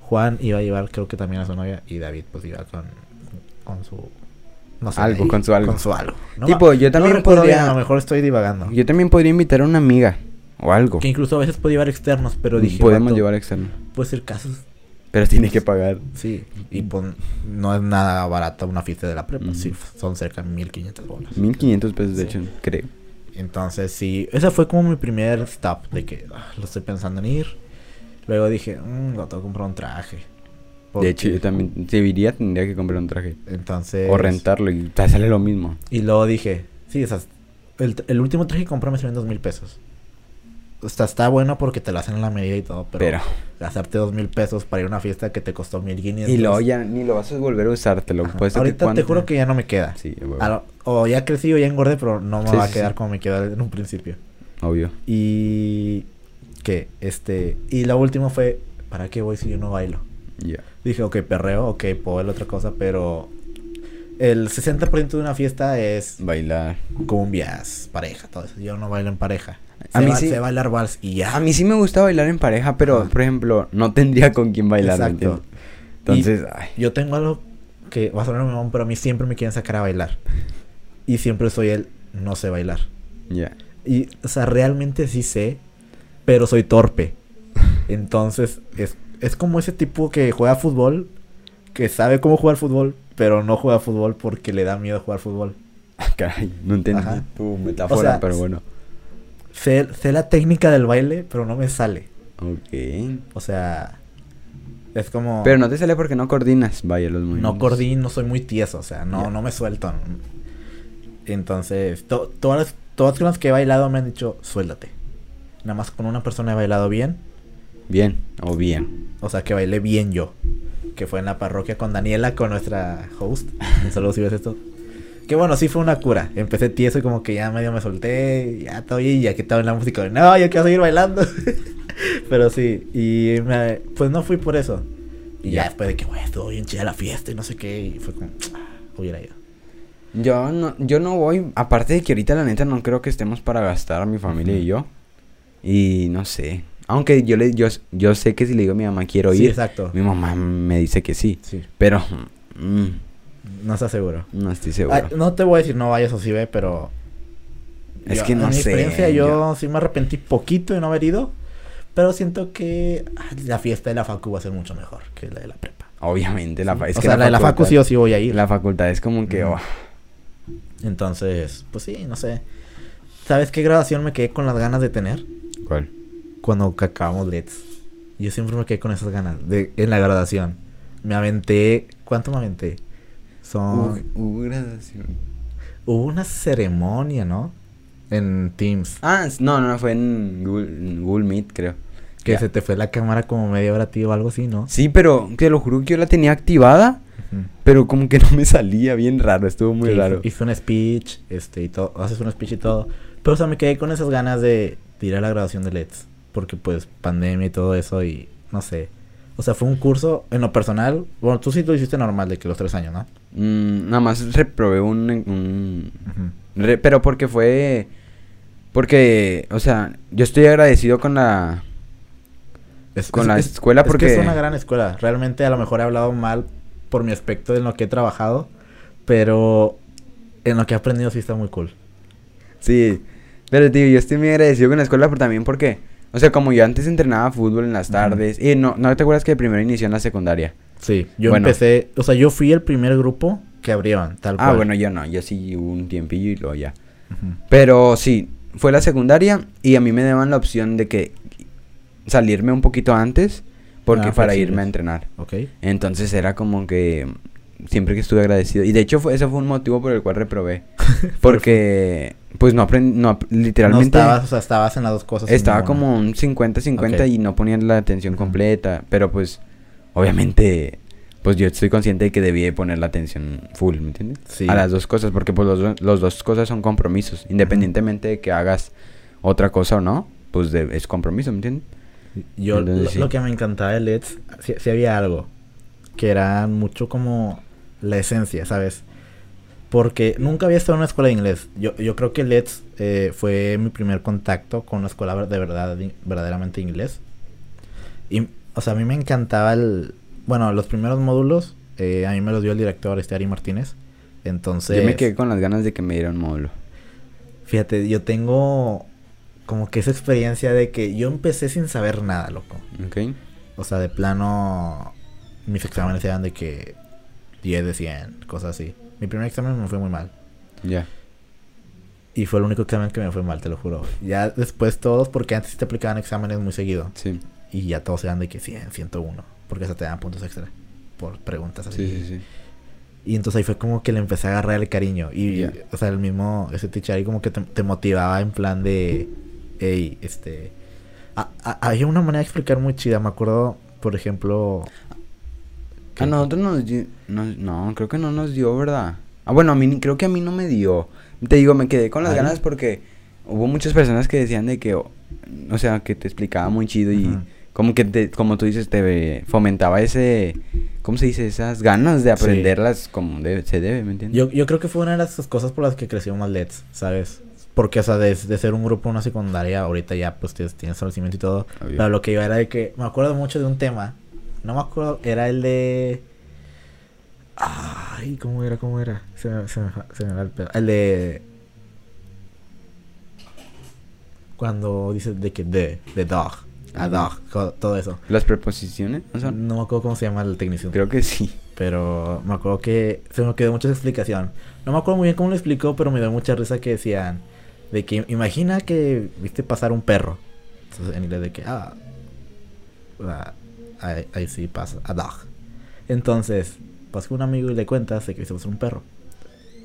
Juan iba a llevar creo que también a su novia. Y David pues iba con, con su... No sé. Algo, con su algo. Con su algo. No Tipo, yo también podría- a lo mejor estoy divagando. Yo también podría invitar a una amiga o algo. Que incluso a veces puede llevar externos, pero dije... Podemos vato, llevar externo. Puede ser casos Pero tiene que pagar. Sí, y pues, no es nada barata una fiesta de la prepa. Sí, son cerca de 1500 bolas. 1500 pesos, de Sí. hecho, creo. Entonces, sí, ese fue como mi primer stop de que ah, lo estoy pensando en ir. Luego dije, mmm, lo tengo que comprar un traje. De hecho, yo también, si iría, tendría que comprar un traje. Entonces. O rentarlo y te sale lo mismo. Y luego dije, sí, esas, el, el último traje que compré me salió en dos mil pesos. O sea, está bueno porque te lo hacen en la medida y todo, pero, Pero. gastarte dos mil pesos para ir a una fiesta que te costó mil quinientos. Y luego ya ni lo vas a volver a usar, te lo Ajá. puedes Ahorita te juro que ya no me queda. Sí, a. A lo- o ya crecí o ya engordé, pero no me Sí, va sí, a quedar sí. como me quedó en un principio. Obvio. Y que este y la última fue ¿para qué voy si yo no bailo? Dije, ok, perreo, ok, puedo ver otra cosa, pero el 60% de una fiesta es Bailar. cumbias, pareja, todo eso. Yo no bailo en pareja. A mí ba- sí. sé bailar vals y ya. A mí sí me gusta bailar en pareja, pero, por ejemplo, no tendría con quién bailar, ¿me Exacto. Entonces, ay, Yo tengo algo que va a sonar mamón, pero a mí siempre me quieren sacar a bailar. Y siempre soy el no sé bailar. ya. Y, o sea, realmente sí sé, pero soy torpe. Entonces, es, es como ese tipo que juega fútbol, que sabe cómo jugar fútbol, pero no juega fútbol porque le da miedo jugar fútbol. Caray, no entendí Ajá. tu metáfora, O sea, pero bueno. Sé, sé la técnica del baile, pero no me sale. Ok. O sea, Es como... Pero no te sale porque no coordinas, vaya, los movimientos. No coordino, soy muy tieso, o sea, no, no me suelto. Entonces, to- todas, todas las que he bailado me han dicho, suéltate. Nada más con una persona he bailado bien, Bien, o bien. o sea, que bailé bien yo. Que fue en la parroquia con Daniela, con nuestra host. Un saludo si ves esto. Que bueno, sí fue una cura. Empecé tieso y como que ya medio me solté, ya todo bien, ya que estaba en la música. No, yo quiero seguir bailando. Pero sí, y me- pues no fui por eso. Y ya Ya. después de que, güey, estuvo bien chida la fiesta y no sé qué, y fue como, ah, hubiera ido. Yo no, yo no voy, aparte de que ahorita la neta no creo que estemos para gastar mi familia y yo. Y no sé. Aunque yo le yo, yo sé que si le digo a mi mamá quiero Sí, ir, exacto. mi mamá me dice que sí. Sí, Pero mm, no estás seguro. no estoy seguro. Ah, no te voy a decir no vayas o sí ve, pero. Es yo- que no en mi sé, experiencia, yo, yo- sí me arrepentí poquito de no haber ido. Pero siento que ah, la fiesta de la Facu va a ser mucho mejor que la de la prepa. Obviamente, la, fa- es o que sea, la, de la Facu sí o sí voy a ir. La facultad es como que... Oh, Entonces, pues sí, no sé. ¿Sabes qué grabación me quedé con las ganas de tener? ¿Cuál? Cuando ca- acabamos LEDs. Yo siempre me quedé con esas ganas de, en la graduación. Me aventé. ¿Cuánto me aventé? Son. Hubo- hubo graduación. Hubo una ceremonia, ¿no? En Teams. Ah, no, no, fue en Google, en Google Meet, creo. Que Ya. se te fue la cámara como media hora ti o algo así, ¿no? Sí, pero te lo juro que yo la tenía activada, Ujú. pero como que no me salía bien raro, estuvo muy Sí, raro. Hice un speech, este, y todo, haces un speech y todo. Pero, o sea, me quedé con esas ganas de, de ir a la graduación de LEDs. Porque, pues, pandemia y todo eso y, no sé. O sea, fue un curso, en lo personal, bueno, tú sí lo hiciste normal, de que los tres años, ¿no? Mm, nada más reprobé un... un- re- pero porque fue... Porque, o sea, yo estoy agradecido con la... Es- Con es- la es- escuela es porque- que es una gran escuela. Realmente, a lo mejor he hablado mal por mi aspecto en lo que he trabajado. Pero en lo que he aprendido sí está muy cool. Sí, pero tío, yo estoy muy agradecido con la escuela pero también porque... O sea, como yo antes entrenaba fútbol en las tardes... Y no, ¿no te acuerdas que primero inició en la secundaria? Sí, yo Bueno. empecé, o sea, yo fui el primer grupo que abrieron, tal Ah, cual. bueno, yo no, yo sí hubo un tiempillo y luego ya. Pero sí, fue la secundaria y a mí me daban la opción de que salirme un poquito antes porque Ah, para flexibles. irme a entrenar. Ok. Entonces era como que siempre que estuve agradecido. Y de hecho fue, ese fue un motivo por el cual reprobé. Porque pues no aprendí, no, literalmente No estabas, o sea, estabas en las dos cosas. estaba como un 50-50 Ok. y no ponía la atención completa. Pero pues obviamente pues yo estoy consciente de que debía de poner la atención full, ¿me entiendes? Sí. A las dos cosas, porque pues los, los dos cosas son compromisos. Independientemente de que hagas otra cosa o no, pues de- es compromiso, ¿me entiendes? Yo, Entonces, lo, sí. lo que me encantaba de LEDs, sí, sí había algo. Que era mucho como la esencia, ¿sabes? Porque nunca había estado en una escuela de inglés. Yo, yo creo que LEDs eh, fue mi primer contacto con una escuela de verdad, verdaderamente inglés. Y, o sea, a mí me encantaba el... Bueno, los primeros módulos, eh, a mí me los dio el director, este Ari Martínez. Entonces... Yo me quedé con las ganas de que me dieran módulo. Fíjate, yo tengo como que esa experiencia de que yo empecé sin saber nada, loco. ¿Ok? O sea, de plano, mis exámenes eran de que 10 de 100, cosas así. Mi primer examen me fue muy mal. Ya. Y fue el único examen que me fue mal, te lo juro. Ya después todos, porque antes sí te aplicaban exámenes muy seguido. Sí. Y ya todos eran de que 100, 101. Porque hasta te dan puntos extra por preguntas así. Sí, sí, sí. Y entonces ahí fue como que le empecé a agarrar el cariño. Y, o sea, el mismo, ese teacher ahí como que te, te motivaba en plan de, hey, este... a- a- había una manera de explicar muy chida. Me acuerdo, por ejemplo... A nosotros nos dio... No, no, creo que no nos dio, ¿verdad? Ah, bueno, a mí creo que a mí no me dio. Te digo, me quedé con las Ay. ganas porque hubo muchas personas que decían de que... O, sea, que te explicaba muy chido y... Como que, te, como tú dices, te fomentaba ese... ¿Cómo se dice? Esas ganas de Sí. aprenderlas como debe- se debe, ¿me entiendes? Yo, yo creo que fue una de las cosas por las que creció más LEDs, ¿sabes? Porque, o sea, de, de ser un grupo, una secundaria, ahorita ya pues tienes, tienes conocimiento y todo. Obvio. Pero lo que iba era de que me acuerdo mucho de un tema. No me acuerdo, era el de. Ay, ¿cómo era? ¿Cómo era? Se me, se me, se me va el pedo. El de. Cuando dices de que de, de dog, a dog, todo eso. ¿Las preposiciones? ¿No me acuerdo cómo se llama el tecnicismo. Creo que sí. Pero me acuerdo que se me quedó mucha explicación. No me acuerdo muy bien cómo lo explicó, pero me dio mucha risa que decían de que imagina que viste pasar un perro. Entonces en inglés de que ah, ahí, ahí sí pasa, a dog. Entonces, vas con un amigo y le cuentas de que viste pasar un perro.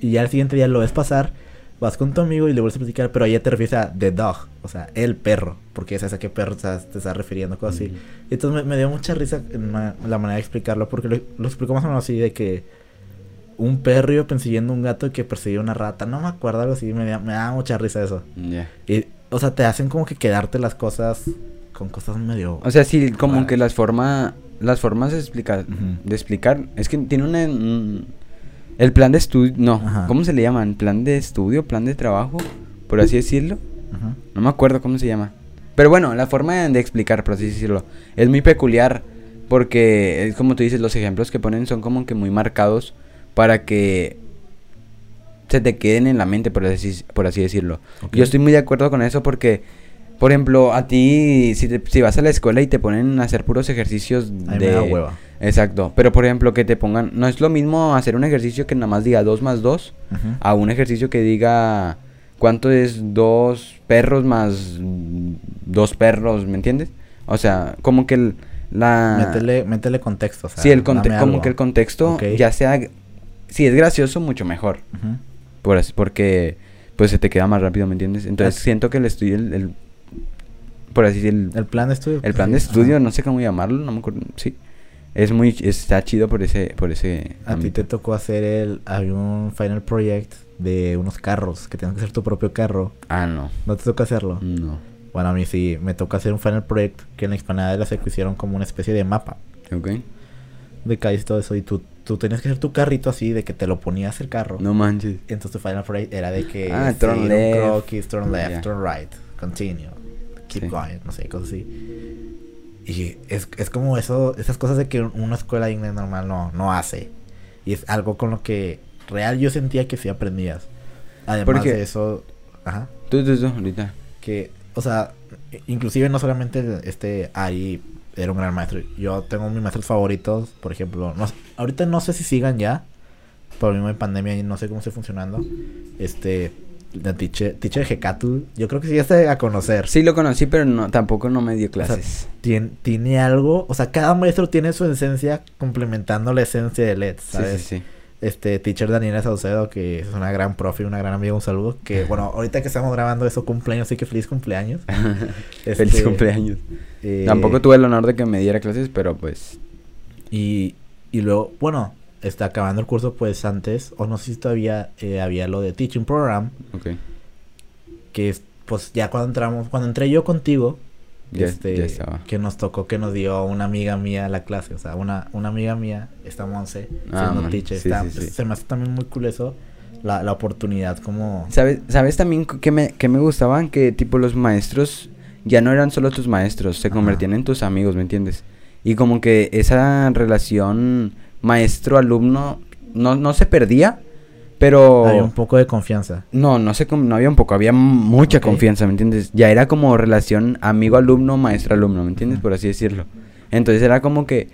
Y ya al siguiente día lo ves pasar, vas con tu amigo y le vuelves a platicar, pero ya te refieres a the dog, o sea, el perro, porque sabes a qué perro estás- te estás refiriendo, cosas así. Entonces me, me dio mucha risa la manera de explicarlo, porque lo, lo explicó más o menos así de que un perro iba persiguiendo un gato que perseguía una rata, no me acuerdo algo así, me, me da mucha risa eso. Y, o sea, te hacen como que quedarte las cosas con cosas medio... O sea, sí, como Raras. que las forma, las formas de explicar, de explicar, es que tiene una, un- el plan de estudio, no, Ajá. ¿cómo se le llaman? Plan de estudio, plan de trabajo, por así decirlo. Ajá. No me acuerdo cómo se llama. Pero bueno, la forma de explicar, por así decirlo, es muy peculiar. Porque es como tú dices, los ejemplos que ponen son como que muy marcados para que se te queden en la mente, por así, por así decirlo. Yo estoy muy de acuerdo con eso porque, por ejemplo, a ti, si, te- si vas a la escuela y te ponen a hacer puros ejercicios de... me da hueva. Exacto. Pero, por ejemplo, que te pongan... No es lo mismo hacer un ejercicio que nada más diga 2 más 2 Ujú. a un ejercicio que diga cuánto es dos perros más dos perros, ¿me entiendes? O sea, como que el, la... Métele, métele contexto, o sea, sí, el conte- como algo. que el contexto ya sea... Si es gracioso, mucho mejor. Por así- porque pues se te queda más rápido, ¿me entiendes? Entonces Ah. siento que el estudio, el, el- por así decirlo, el, El plan de estudio. el plan de Ajá. estudio, no sé cómo llamarlo, no me acuerdo, sí. Es muy, está chido por ese, por ese A ti te tocó hacer el... Había un final project de unos carros, que tenías que hacer tu propio carro. Ah, no, ¿No te tocó hacerlo? no, Bueno, a mí sí, me tocó hacer un final project que en la explanada de la secu hicieron como una especie de mapa ok. de calles y todo eso. Y tú, tú tenías que hacer tu carrito así, de que te lo ponías el carro. No manches. Entonces tu final project era de que... Ah, turn left. Croquis, turn left, Ya. turn right, continue, keep Sí. going, no sé, cosas así. Y es, es como eso, esas cosas de que una escuela inglés normal no, no hace. Y es algo con lo que real yo sentía que sí aprendías. Además Porque- de eso, ajá, Tú, tú, tú, ahorita. que, o sea, inclusive no solamente este ahí era un gran maestro. Yo tengo mis maestros favoritos, por ejemplo, no, ahorita no sé si sigan ya, por el mismo de pandemia y no sé cómo esté funcionando. Este, la teacher, teacher Hecatl, yo creo que sí ya a conocer. Sí lo conocí, pero no, tampoco no me dio O sea, clases. tiene, tiene algo, o sea, cada maestro tiene su esencia complementando la esencia de LED, ¿sabes? sí, sí. Este, teacher Daniela Saucedo, que es una gran profe y una gran amiga, un saludo. Que bueno, ahorita que estamos grabando eso, cumpleaños, así que feliz cumpleaños. Feliz Este, cumpleaños. eh, Tampoco tuve el honor de que me diera clases, pero pues. Y, y luego, bueno, está acabando el curso, pues antes, o no sé si todavía eh, había lo de Teaching Program, Ok. que es, pues ya cuando entramos, cuando entré yo contigo, Ya, este, ya estaba. que nos tocó que nos dio una amiga mía la clase, o sea, una, una amiga mía, esta Monse, Ah, siendo teacher, sí, está- sí, sí. se me hace también muy cool eso, la, la oportunidad como... ¿Sabes, ¿Sabes también que me, que me gustaban? Que tipo los maestros ya no eran solo tus maestros, se Ajá. convertían en tus amigos, ¿me entiendes? Y como que esa relación maestro-alumno no, no se perdía, pero... Había un poco de confianza. No, no sé cómo, no había un poco, había mucha confianza, ¿me entiendes? Ya era como relación amigo-alumno, maestro-alumno, ¿me entiendes? Por así decirlo. Entonces era como que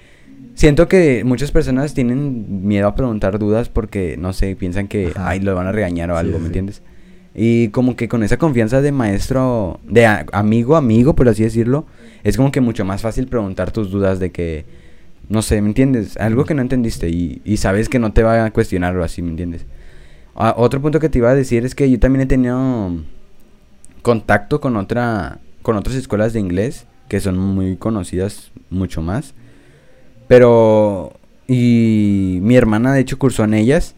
siento que muchas personas tienen miedo a preguntar dudas porque, no sé, piensan que, Ajá. ay, lo van a regañar o algo, sí, ¿me sí. entiendes? Y como que con esa confianza de maestro, de a- amigo, amigo, por así decirlo, es como que mucho más fácil preguntar tus dudas de que, no sé, ¿me entiendes? Algo que no entendiste y, sabes que no te va a cuestionar o así, ¿me entiendes? Ah, otro punto que te iba a decir es que yo también he tenido contacto con otra con otras escuelas de inglés que son muy conocidas mucho más. Pero y mi hermana de hecho cursó en ellas,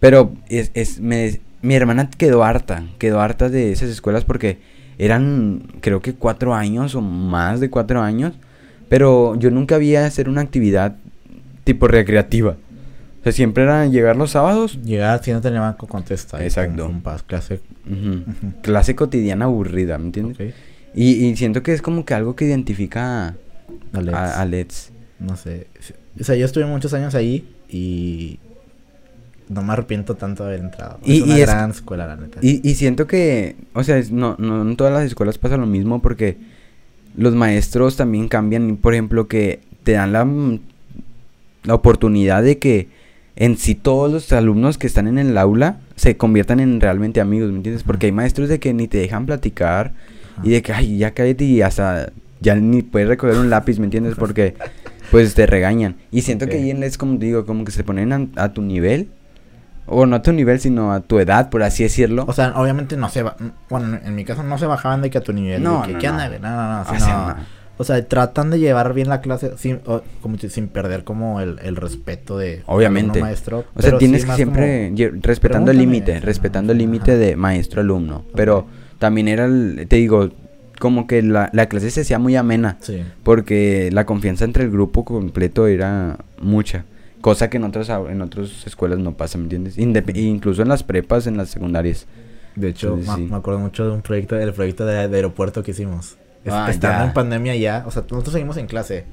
pero es, es me- mi hermana quedó harta, quedó harta de esas escuelas porque eran creo que cuatro años o más de cuatro años, pero yo nunca vi hacer una actividad tipo recreativa. O sea, siempre era llegar los sábados, Llegar si no tenía banco contesta. Exacto. con paz, clase. Ujú. clase cotidiana aburrida, ¿me entiendes? Ok. Y, y siento que es como que algo que identifica a, a- a Let's. No sé. O sea, yo estuve muchos años ahí y no me arrepiento tanto de haber entrado. Y- es una y es- gran escuela, la neta. Y, y siento que, o sea, no, no en todas las escuelas pasa lo mismo porque los maestros también cambian, por ejemplo, que te dan la, la oportunidad de que en sí todos los alumnos que están en el aula se conviertan en realmente amigos, ¿me entiendes? Porque hay maestros de que ni te dejan platicar y de que, ay, ya cállate y hasta ya ni puedes recoger un lápiz, ¿me entiendes? Porque, pues te regañan. Y siento que ahí en es como digo, como que se ponen a, a tu nivel. O no a tu nivel, sino a tu edad, por así decirlo. O sea, obviamente no se va... Bueno, en mi caso no se bajaban de que a tu nivel. No, de que, no, ¿qué no. No, no, no. O sea. O tratan de llevar bien la clase sin, o- como si- sin perder como el, el respeto de Obviamente. alumno maestro. O sea, tienes sí que siempre como- respetando el límite, respetando el límite de maestro-alumno. Pero también era, el- te digo, como que la, la clase se hacía muy amena. Sí. Porque la confianza entre el grupo completo era mucha. Cosa que en otras, en otras escuelas no pasa, ¿me entiendes? Indep- incluso en las prepas, en las secundarias. De hecho, Sí, ma- sí. me acuerdo mucho de un proyecto, el proyecto de, de aeropuerto que hicimos. Ah, estando ya. en pandemia ya, o sea, nosotros seguimos en clase.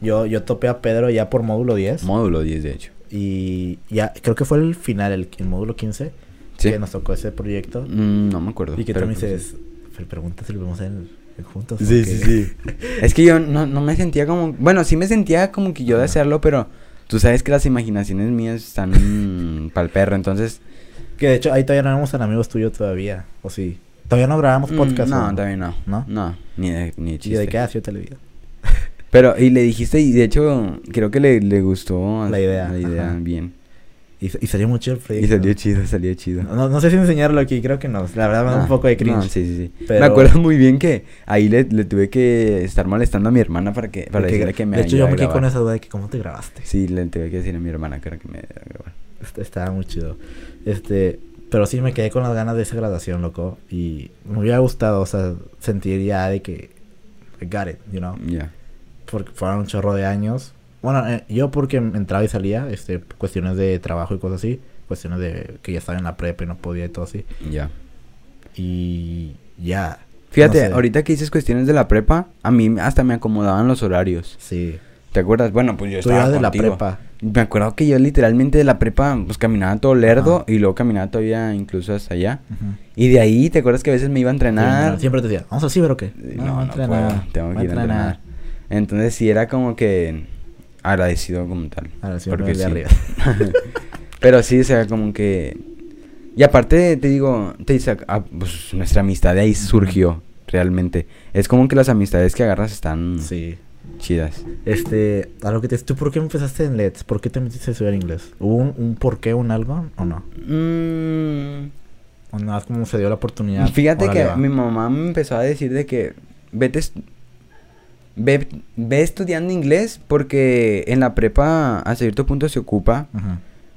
Yo, yo topé a Pedro ya por módulo 10. Módulo 10, de hecho. y ya, creo que fue el final, el, el módulo 15, Sí. que nos tocó ese proyecto. Mm, no me acuerdo. y que tú me dices, "Fel, pregunta si lo a hacer en- juntos. Sí, sí, sí. es que yo no, no me sentía como... Bueno, sí me sentía como que yo de hacerlo, pero... Tú sabes que las imaginaciones mías están pa'l perro, entonces... Que de hecho ahí todavía no éramos tan amigos tuyos todavía, o sí. Todavía no grabamos mm, podcast. no, ¿o todavía no. ¿No? No, ni de, ni de Y de chiste. qué hacía televideo. Pero, y le dijiste, y de hecho, creo que le, le gustó La idea, La idea, ajá. bien. Y, y salió mucho el Y proyecto. salió chido, salió chido. No, no sé si enseñarlo aquí, creo que no. La verdad me da Ah, un poco de cringe. no, sí, sí, sí. Pero- Me acuerdo muy bien que ahí le, le tuve que estar molestando a mi hermana para que para decirle que me de hecho, yo me quedé con esa duda de que cómo te grabaste. Sí, le tuve que decir a mi hermana que era que me grabar. Est- Estaba muy chido. Este, pero sí me quedé con las ganas de esa graduación, loco. Y me hubiera gustado, o sea, sentir ya de que I got it, you know. Ya. Porque fueron un chorro de años. Bueno, eh, yo porque entraba y salía, este, cuestiones de trabajo y cosas así. Cuestiones de que ya estaba en la prepa y no podía y todo así. Ya. Y ya. Fíjate, no sé. ahorita que dices cuestiones de la prepa, a mí hasta me acomodaban los horarios. Sí. ¿Te acuerdas? Bueno, pues yo Tú estaba de la prepa. Me acuerdo que yo literalmente de la prepa pues caminaba todo lerdo y luego caminaba todavía incluso hasta allá. Y de ahí, ¿te acuerdas que a veces me iba a entrenar? Siempre te decía, ¿vamos al ciber o qué? No, no, entra puedo, tengo no que ir a entrenar. Entonces sí era como que agradecido como tal. Sí, Porque de sí. arriba. Pero sí, o sea, como que... Y aparte, te digo, te dice, ah, pues nuestra amistad de ahí surgió, realmente. Es como que las amistades que agarras están Sí. chidas. Este, algo que te... ¿Tú por qué empezaste en LEDs? ¿Por qué te metiste a estudiar inglés? ¿Hubo un, un por qué, un algo o no? Mm, ¿O nada como se dio la oportunidad? Fíjate que mi mamá me empezó a decir de que vete, ve, ve estudiando inglés porque en la prepa a cierto punto se ocupa,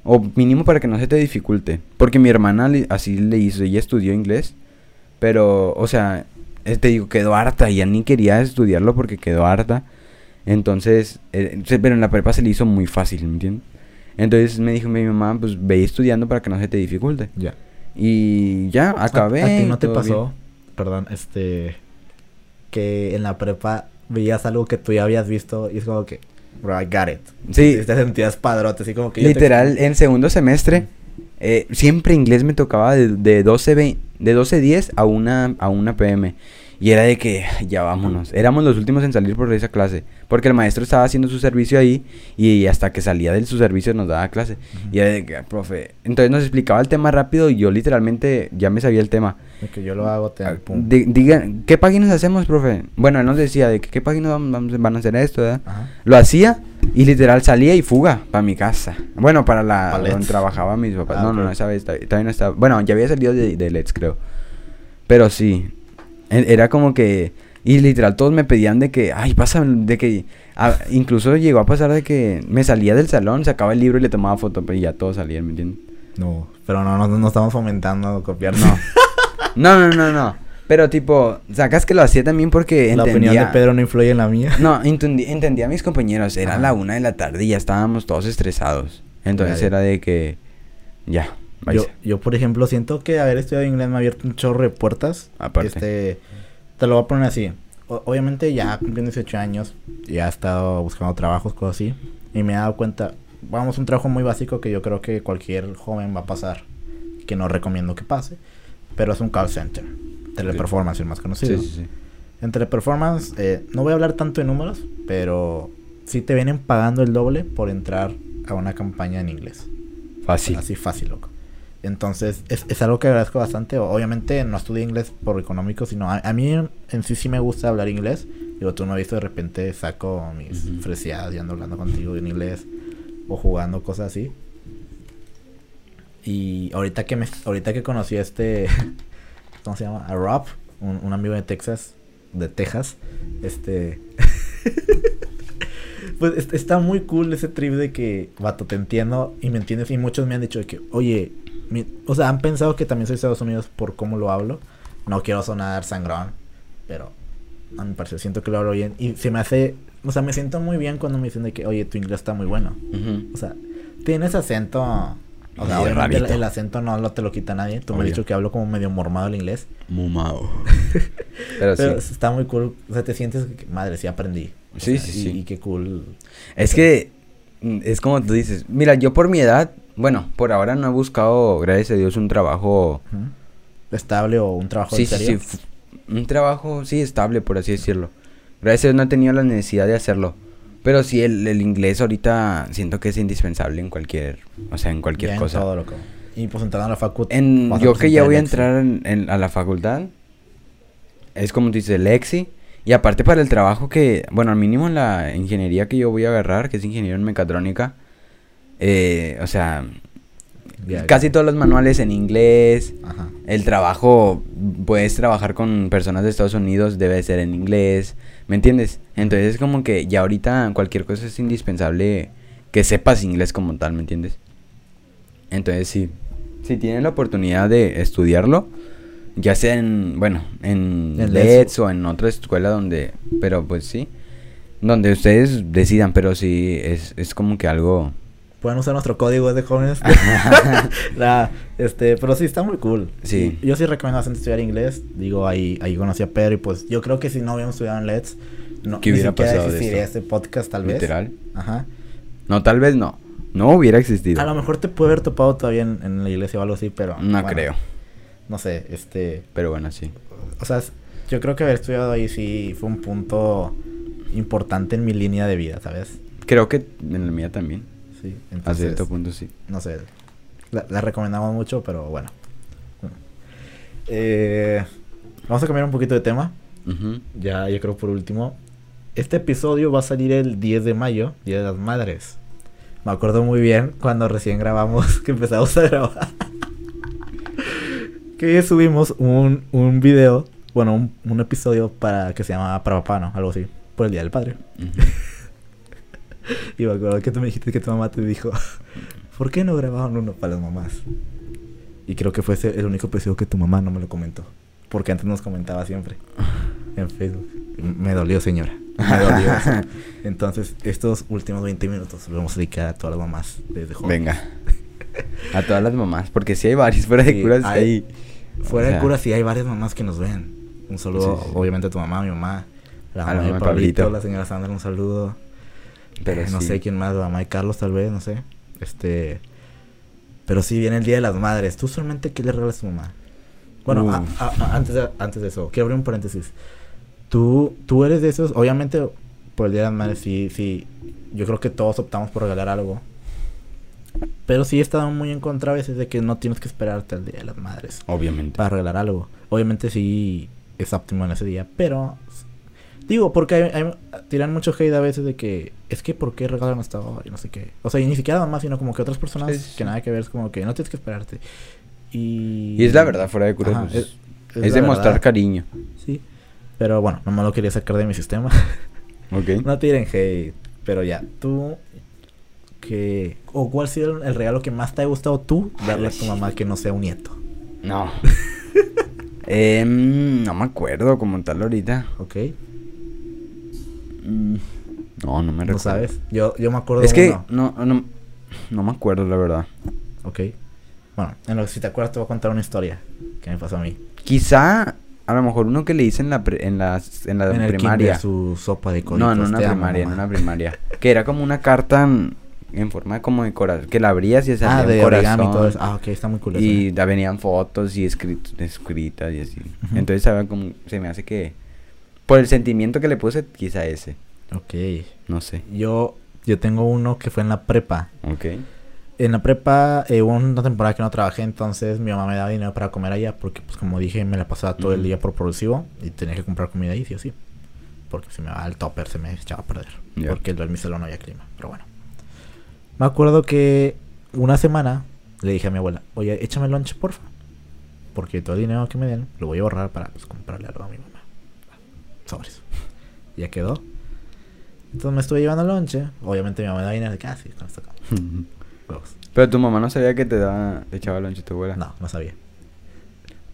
o mínimo para que no se te dificulte. Porque mi hermana le- así le hizo, ella estudió inglés, pero, o sea, eh, te digo, quedó harta, ya ni quería estudiarlo porque quedó harta. Entonces, eh, pero en la prepa se le hizo muy fácil, ¿me entiendes? Entonces me dijo mi mamá, pues ve estudiando para que no se te dificulte. Ya. Y ya, acabé. ¿A, a ti no te pasó? bien. Perdón, este... Que en la prepa veías algo que tú ya habías visto y es como que... Bro, I got it. Sí. Y te sentías padrote, así como que... yo te- Literal, en segundo semestre, eh, siempre inglés me tocaba de, de 12, ve- de 12.10 a una, a una pm. Y era de que, ya vámonos. Éramos los últimos en salir por esa clase. Porque el maestro estaba haciendo su servicio ahí y hasta que salía de su servicio nos daba clase. Y era de que, "Ah, profe. Entonces nos explicaba el tema rápido y yo literalmente ya me sabía el tema. De que yo lo hago, te... Ah, pum. di- diga, ¿qué páginas hacemos, profe? Bueno, él nos decía de que qué páginas vamos- van a hacer esto, ¿verdad? Ajá. Lo hacía y literal salía y fuga para mi casa. Bueno, para la donde trabajaba mis papás. Ah, no, no, no, esa vez todavía no estaba. Bueno, ya había salido de, de Let's, creo. Pero sí. Era como que. Y literal todos me pedían de que. Ay, pasa. De que. incluso llegó a pasar de que me salía del salón, sacaba el libro y le tomaba foto, pero ya todos salían, ¿me entiendes? No, pero no, no, no estamos fomentando copiar. No. No, no, no, no. Pero tipo, sacas que lo hacía también porque La entendía. opinión de Pedro no influye en la mía. No, entendi- entendía a mis compañeros. Era Ajá. la una de la tarde y ya estábamos todos estresados. Entonces era de que. Ya, Yo, yo, por ejemplo, siento que haber estudiado inglés me ha abierto un chorro de puertas. Aparte. Este, te lo voy a poner así. O- obviamente ya cumpliendo 18 años, ya he estado buscando trabajos, cosas así. Y me he dado cuenta, vamos, un trabajo muy básico que yo creo que cualquier joven va a pasar. Que no recomiendo que pase. Pero es un call center. Teleperformance, el más conocido. Sí, sí, sí. En Teleperformance, eh, no voy a hablar tanto de números, pero sí te vienen pagando el doble por entrar a una campaña en inglés. Fácil. Así fácil, loco. Entonces, es, es algo que agradezco bastante. Obviamente no estudié inglés por económico, sino a, a mí en sí sí me gusta hablar inglés. Digo, tú no has visto de repente saco mis Ujú. freseadas y ando hablando contigo en inglés o jugando cosas así. Y ahorita que me ahorita que conocí a este ¿cómo se llama? A Rob, un, un amigo de Texas, de Texas, este pues es- está muy cool ese trip de que, vato, te entiendo y me entiendes. Y muchos me han dicho de que, oye, mi- o sea, han pensado que también soy de Estados Unidos por cómo lo hablo. No quiero sonar sangrón, pero a mi parecer siento que lo hablo bien. Y se me hace, o sea, me siento muy bien cuando me dicen de que, oye, tu inglés está muy bueno. O sea, tienes acento. O sea, obviamente el, acento no lo te lo quita nadie. Tú me has dicho que hablo como medio mormado el inglés. Mumao. Pero Pero sí. está muy cool. O sea, te sientes que, madre, sí aprendí. O Sí, sea, sí, y- sí. Y qué cool. Es que mm, es como tú dices. Mira, yo por mi edad, bueno, por ahora no he buscado, gracias a Dios, un trabajo. Estable o un trabajo Sí, sí, sí. Un trabajo, sí, estable, por así decirlo. Gracias a Dios no he tenido la necesidad de hacerlo. Pero sí, el, el inglés ahorita siento que es indispensable en cualquier, o sea, en cualquier Ya en cosa. todo lo que- Y pues entrando a la facu. En, vas a yo que ya voy a entrar en- en- a la facultad, es como tú dices, Lexi. Y aparte para el trabajo que, bueno, al mínimo en la ingeniería que yo voy a agarrar, que es ingeniero en mecatrónica, eh, o sea, casi todos los manuales en inglés. Ajá. El trabajo, puedes trabajar con personas de Estados Unidos, debe ser en inglés, ¿me entiendes? Entonces es como que ya ahorita cualquier cosa es indispensable que sepas inglés como tal, ¿me entiendes? Entonces sí, si tienen la oportunidad de estudiarlo, ya sea en, bueno, en En LEDs o en otra escuela donde, pero pues sí, donde ustedes decidan, pero sí, es, es como que algo... Pueden usar nuestro código de jóvenes. Nah, este, pero sí está muy cool. Sí. Yo sí recomiendo bastante estudiar inglés. Digo, ahí, ahí conocí a Pedro y pues yo creo que si no hubiéramos estudiado en LEDs, no, ¿Qué hubiera pasado de existiría este podcast tal vez. Literal. Ajá. No, tal vez no. No hubiera existido. A lo mejor te puede haber topado todavía en, en la iglesia o algo así, pero. No bueno, creo. No sé, este. Pero bueno, sí. O sea, yo creo que haber estudiado ahí sí fue un punto importante en mi línea de vida, ¿sabes? Creo que en la mía también. Sí. A Entonces, cierto punto sí. no sé. La, la recomendamos mucho, pero bueno. Eh, vamos a cambiar un poquito de tema. Ya, yo creo por último. Este episodio va a salir el 10 de mayo, Día de las Madres. Me acuerdo muy bien cuando recién grabamos, que empezamos a grabar. que subimos un, un video, bueno, un, un episodio para que se llama Para Papá, ¿no? Algo así, por el Día del Padre. Ujú. Y me acuerdo que tú me dijiste que tu mamá te dijo, ¿por qué no grabaron uno para las mamás? Y creo que fue ese el único episodio que tu mamá no me lo comentó. Porque antes nos comentaba siempre en Facebook. Me dolió, señora. Me dolió. eso. Entonces, estos últimos 20 minutos los vamos a dedicar a todas las mamás desde joven. Venga. A todas las mamás, porque sí hay varias fuera de Sí, curas. hay- Hay... Fuera o de sea, cura, sí hay varias mamás que nos ven. Un saludo, Sí, obviamente, a tu mamá, a mi mamá. La A mamá la de mamá de Pablito, Pablito. la señora Sandra, un saludo. Pero Eh, no sé quién más, mamá de Carlos, tal vez, no sé. Este. Pero sí viene el Día de las Madres. ¿Tú solamente qué le regalas a tu mamá? Bueno, a- a- a- antes, de, antes de eso, quiero abrir un paréntesis. Tú, tú eres de esos, obviamente, por el Día de las Madres, sí, sí. Yo creo que todos optamos por regalar algo. Pero sí he estado muy en contra a veces de que no tienes que esperarte al Día de las Madres Obviamente. para regalar algo. Obviamente sí es óptimo en ese día, pero digo, porque hay, hay- tiran mucho hate a veces de que es que por qué regalan hasta hoy, no sé qué. O sea, y ni siquiera más, sino como que otras personas Sí, que nada que ver es como que no tienes que esperarte. Y Y es la verdad, fuera de curas. Ajá, pues, es- es es la demostrar cariño. Sí. Pero bueno, no me lo quería sacar de mi sistema. Ok. no tiren hate, pero ya, tú que o cuál ha sido el regalo que más te ha gustado tú darle a tu mamá que no sea un nieto. No. Em, no me acuerdo como tal ahorita. ¿Ok? Mm, No, no me recuerdo. ¿No sabes? Yo, yo me acuerdo Es de que uno. no, no, no me acuerdo, la verdad. Ok. Bueno, en lo que si te acuerdas te voy a contar una historia que me pasó a mí. Quizá, a lo mejor uno que le hice en la, pre- en la, en la en el primaria. kinder, su sopa de coditos. No, en una primaria, en una primaria. que era como una carta en, forma de como de corazón. Que la abrías y salía Ah, de origami y todo corazón. eso. Ah, ok, está muy cool. Y venían fotos y escrit- escritas y así. Entonces, ¿sabe? Como, se me hace que... Por el sentimiento que le puse, quizá ese. Ok. No sé. Yo, yo tengo uno que fue en la prepa. Ok. En la prepa eh, hubo una temporada que no trabajé, entonces mi mamá me daba dinero para comer allá, porque pues como dije, me la pasaba todo el día por producivo y tenía que comprar comida ahí, sí o sí. porque si me va al topper se me echaba a perder. Porque en mi salón no había clima. Pero bueno. Me acuerdo que una semana le dije a mi abuela, oye, échame el lonche, porfa. Porque todo el dinero que me den lo voy a ahorrar para pues, comprarle algo a mi mamá. Sobres. Ya quedó. Entonces me estuve llevando lonche. Obviamente mi mamá da dinero de casi con esto acá. Pero tu mamá no sabía que te daba, echaba lonche tu abuela. No, no sabía.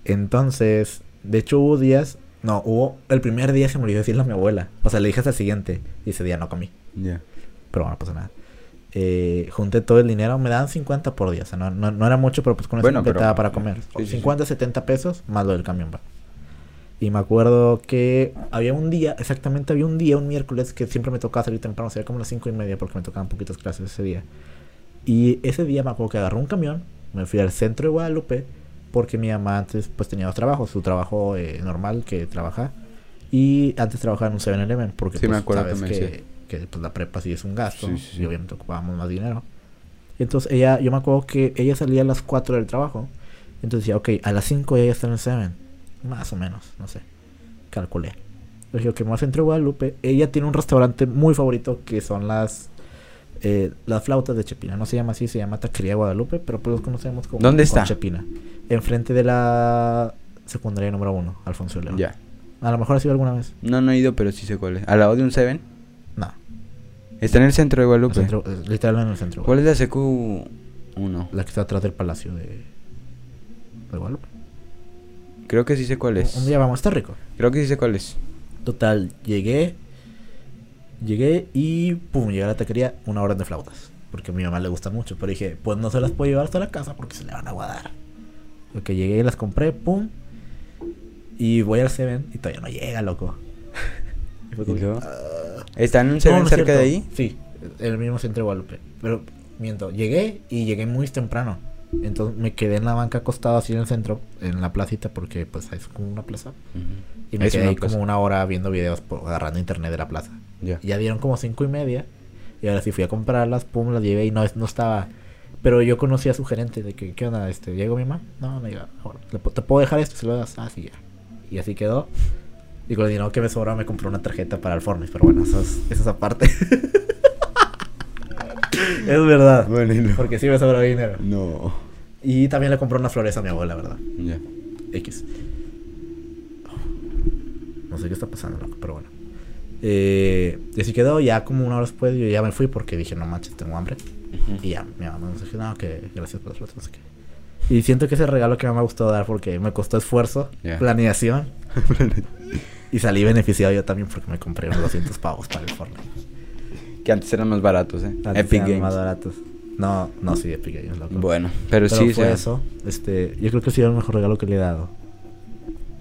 Entonces, de hecho hubo días, no, hubo, el primer día se me olvidó decirle a mi abuela. O sea, le dije hasta el siguiente y ese día no comí. Ya. Pero bueno, no pasa nada. Eh, junté todo el dinero, me daban 50 por día. O sea, no, no, no era mucho, pero pues con eso Bueno, completaba para comer. sí, sí, 50, 70 pesos más lo del camión, va. Y me acuerdo que había un día, exactamente había un día, un miércoles, que siempre me tocaba salir temprano, sería como las 5 y media, porque me tocaban poquitas clases ese día. Y ese día me acuerdo que agarré un camión, me fui al centro de Guadalupe, porque mi mamá antes pues tenía dos trabajos, su trabajo eh, normal que trabaja, y antes trabajaba en un 7-Eleven, porque Sí, me pues, acuerdo que sabes me que, decía. que, pues, la prepa sí es un gasto, Sí, sí, sí. y obviamente ocupábamos más dinero. Entonces ella, yo me acuerdo que ella salía a las 4 del trabajo, entonces decía, ok, a las 5 ella está en el 7, más o menos, no sé, calculé. Le dije, ok, me voy al centro de Guadalupe, ella tiene un restaurante muy favorito que son las... eh, las flautas de Chepina, no se llama así, se llama Taquería Guadalupe, pero pues los conocemos como ¿Dónde con está? Chepina. Enfrente de la secundaria número uno, Alfonso León. Ya. A lo mejor ha sido alguna vez. No, no he ido, pero sí sé cuál es. Al lado de un Seven. No. Está en el centro de Guadalupe. centro- eh, literalmente en el centro. ¿Cuál es la CQ1? La que está atrás del palacio de, de Guadalupe. Creo que sí sé cuál es. Un día vamos, está rico. Creo que sí sé cuál es. Total, llegué. Llegué y pum, llegué a la taquería una hora de flautas. Porque a mi mamá le gustan mucho. Pero dije, pues no se las puedo llevar hasta la casa porque se le van a aguadar. Porque llegué y las compré, pum. Y voy al Seven y todavía no llega, loco. Y fue como ¿Y luego? que, "Ah". ¿Está en un Seven no cerca de ahí? Sí, en el mismo centro de Guadalupe. Pero miento, llegué y llegué muy temprano. Entonces me quedé en la banca acostado así en el centro, en la placita, porque pues es como una plaza. Ujú. Y me Es quedé ahí plaza. como una hora viendo videos, por- agarrando internet de la plaza. Ya. Y ya dieron como cinco y media. Y ahora sí fui a comprarlas, pum, las llevé y no, no estaba. Pero yo conocía a su gerente de que, ¿qué onda? Este, ¿Llegó mi mamá? No, no llega. Ahora, ¿le po- ¿Te puedo dejar esto? Se lo das. Ah, sí, ya. Y así quedó. Y con el dinero que me sobró me compré una tarjeta para el Fortnite. Pero bueno, eso es, eso es aparte. es verdad. Bueno, y luego- Porque sí me sobró dinero. No. Y también le compré una flores a mi abuela, ¿verdad? Ya. X. No sé qué está pasando, loco, pero bueno. Eh, y así quedó, ya como una hora después yo ya me fui porque dije, no manches, tengo hambre. Y ya, mi mamá me dijo, no, que gracias por las flores, no sé qué. Y siento que ese regalo que me ha gustado dar porque me costó esfuerzo, Ya. planeación. y salí beneficiado yo también porque me compré unos 200 pavos para el Fortnite. Que antes eran más baratos, ¿eh? Antes Epic eran Games. más baratos. No, no, sí, Epic Games, loco. Bueno, pero, Pero sí, fue sea, eso. Este, yo creo que sí era el mejor regalo que le he dado.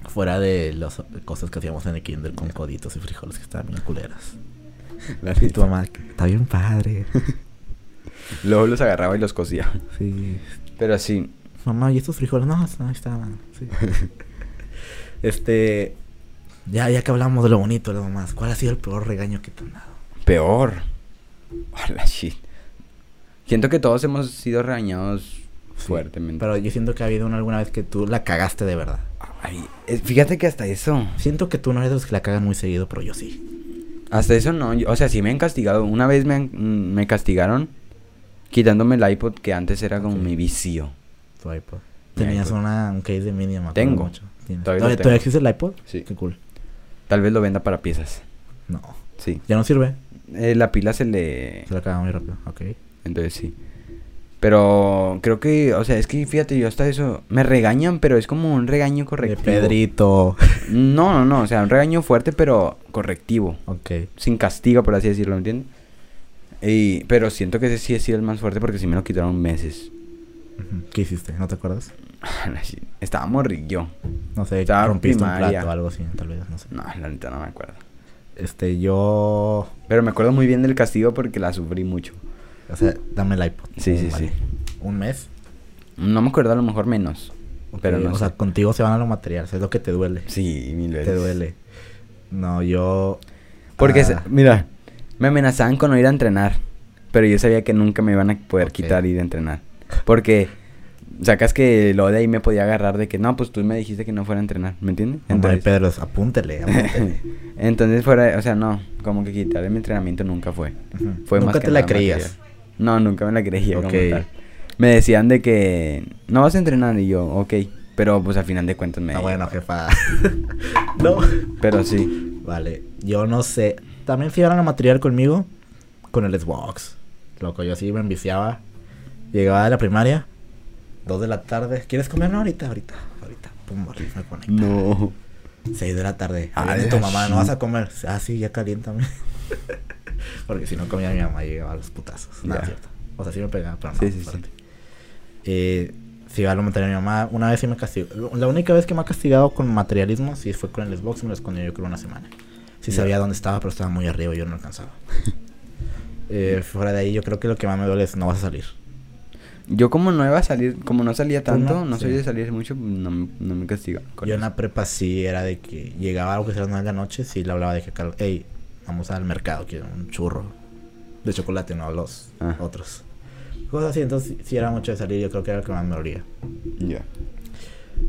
Fuera de las cosas que hacíamos en el kinder con coditos y frijoles que estaban bien culeras. la Y tu mamá, está bien padre. Luego los agarraba y los cosía. Sí. Pero sí. Mamá, ¿y estos frijoles? No, no, estaban. Sí. este, ya, ya que hablamos de lo bonito de lo demás, ¿cuál ha sido el peor regaño que te han dado? Peor. Hola, shit. Siento que todos hemos sido regañados Sí, fuertemente. Pero yo siento que ha habido una alguna vez que tú la cagaste de verdad. Ay, fíjate que hasta eso. Siento que tú no eres de los que la cagan muy seguido, pero yo sí. Hasta eso no. yo- o sea, sí me han castigado. Una vez me, han- mm, me castigaron quitándome el iPod que antes era como mi vicio. Tu iPod. Mi Tenías iPod. una, un case de mini, me acuerdo Tengo. mucho. Tienes. Todavía ¿Todavía, lo todavía tengo. existe el iPod? Sí. Qué cool. Tal vez lo venda para piezas. No. Sí. Ya no sirve. Eh, la pila se le... Se la acaba muy rápido. Ok. Entonces sí. Pero creo que, o sea, es que fíjate, yo hasta eso me regañan, pero es como un regaño De correctivo. Pedrito. No, no, no, o sea, un regaño fuerte, pero correctivo. ok. Sin castigo, por así decirlo, ¿me entiendes? Y, pero siento que ese sí ha sido el más fuerte porque sí me lo quitaron meses. ¿Qué hiciste? ¿No te acuerdas? Estaba morrillo. No sé, Estaba rompiste un plato o algo así, tal vez, no sé. No, la neta no me acuerdo. Este, yo... Pero me acuerdo muy bien del castigo porque la sufrí mucho. O sea, dame el iPod. Sí, sí, Vale. sí. ¿Un mes? No me acuerdo a lo mejor menos. Pero no O sé. sea, contigo se van a los materiales, es lo que te duele. Sí, mil veces. Te duele. No, yo... Porque, Ah, se- mira, me amenazaban con no ir a entrenar. Pero yo sabía que nunca me iban a poder quitar ir a entrenar. Porque Sacas que lo de ahí me podía agarrar de que no, pues tú me dijiste que no fuera a entrenar, ¿me entiendes? Hombre, Pedro, apúntele, apúntele. Entonces fuera, o sea, no, como que quitarle mi entrenamiento nunca fue. Ujú. Fue Nunca más te la creías. material. No, nunca me la creía como Ok. tal. Me decían de que no vas a entrenar y yo, ok. Pero pues al final de cuentas me... Ah, bueno, jefa. no. Pero sí. Vale, yo no sé. También iban a material conmigo, con el Xbox. Loco, yo sí me enviciaba. Llegaba de la primaria, dos de la tarde. ¿Quieres comer? No, ahorita, ahorita, ahorita. Pum, me conecto. No. 6 de la tarde. Ah, de tu mamá. ¿no vas a comer? Ah, sí, ya caliéntame. Porque si no comía mi mamá llegaba a los putazos. Es cierto. O sea, sí me pegaba, pero no. Sí, sí, sí. Eh, a lo material mi mamá, una vez sí me castigó. La única vez que me ha castigado con materialismo, sí fue con el Xbox, me lo escondió yo creo una semana. Sí Ya. sabía dónde estaba, pero estaba muy arriba y yo no alcanzaba. Eh, fuera de ahí, yo creo que lo que más me duele es no vas a salir. Yo como no iba a salir, como no salía Tú tanto, no, no, soy de salir mucho, no, me- no me castigan. Yo en eso. la prepa sí era de que llegaba algo que sea las 9 de la noche, sí le hablaba de que, hey, vamos al mercado, quiero un churro de chocolate, no los Ah. otros. Cosas así, entonces sí- era mucho de salir, yo creo que era lo que más me dolía. Ya.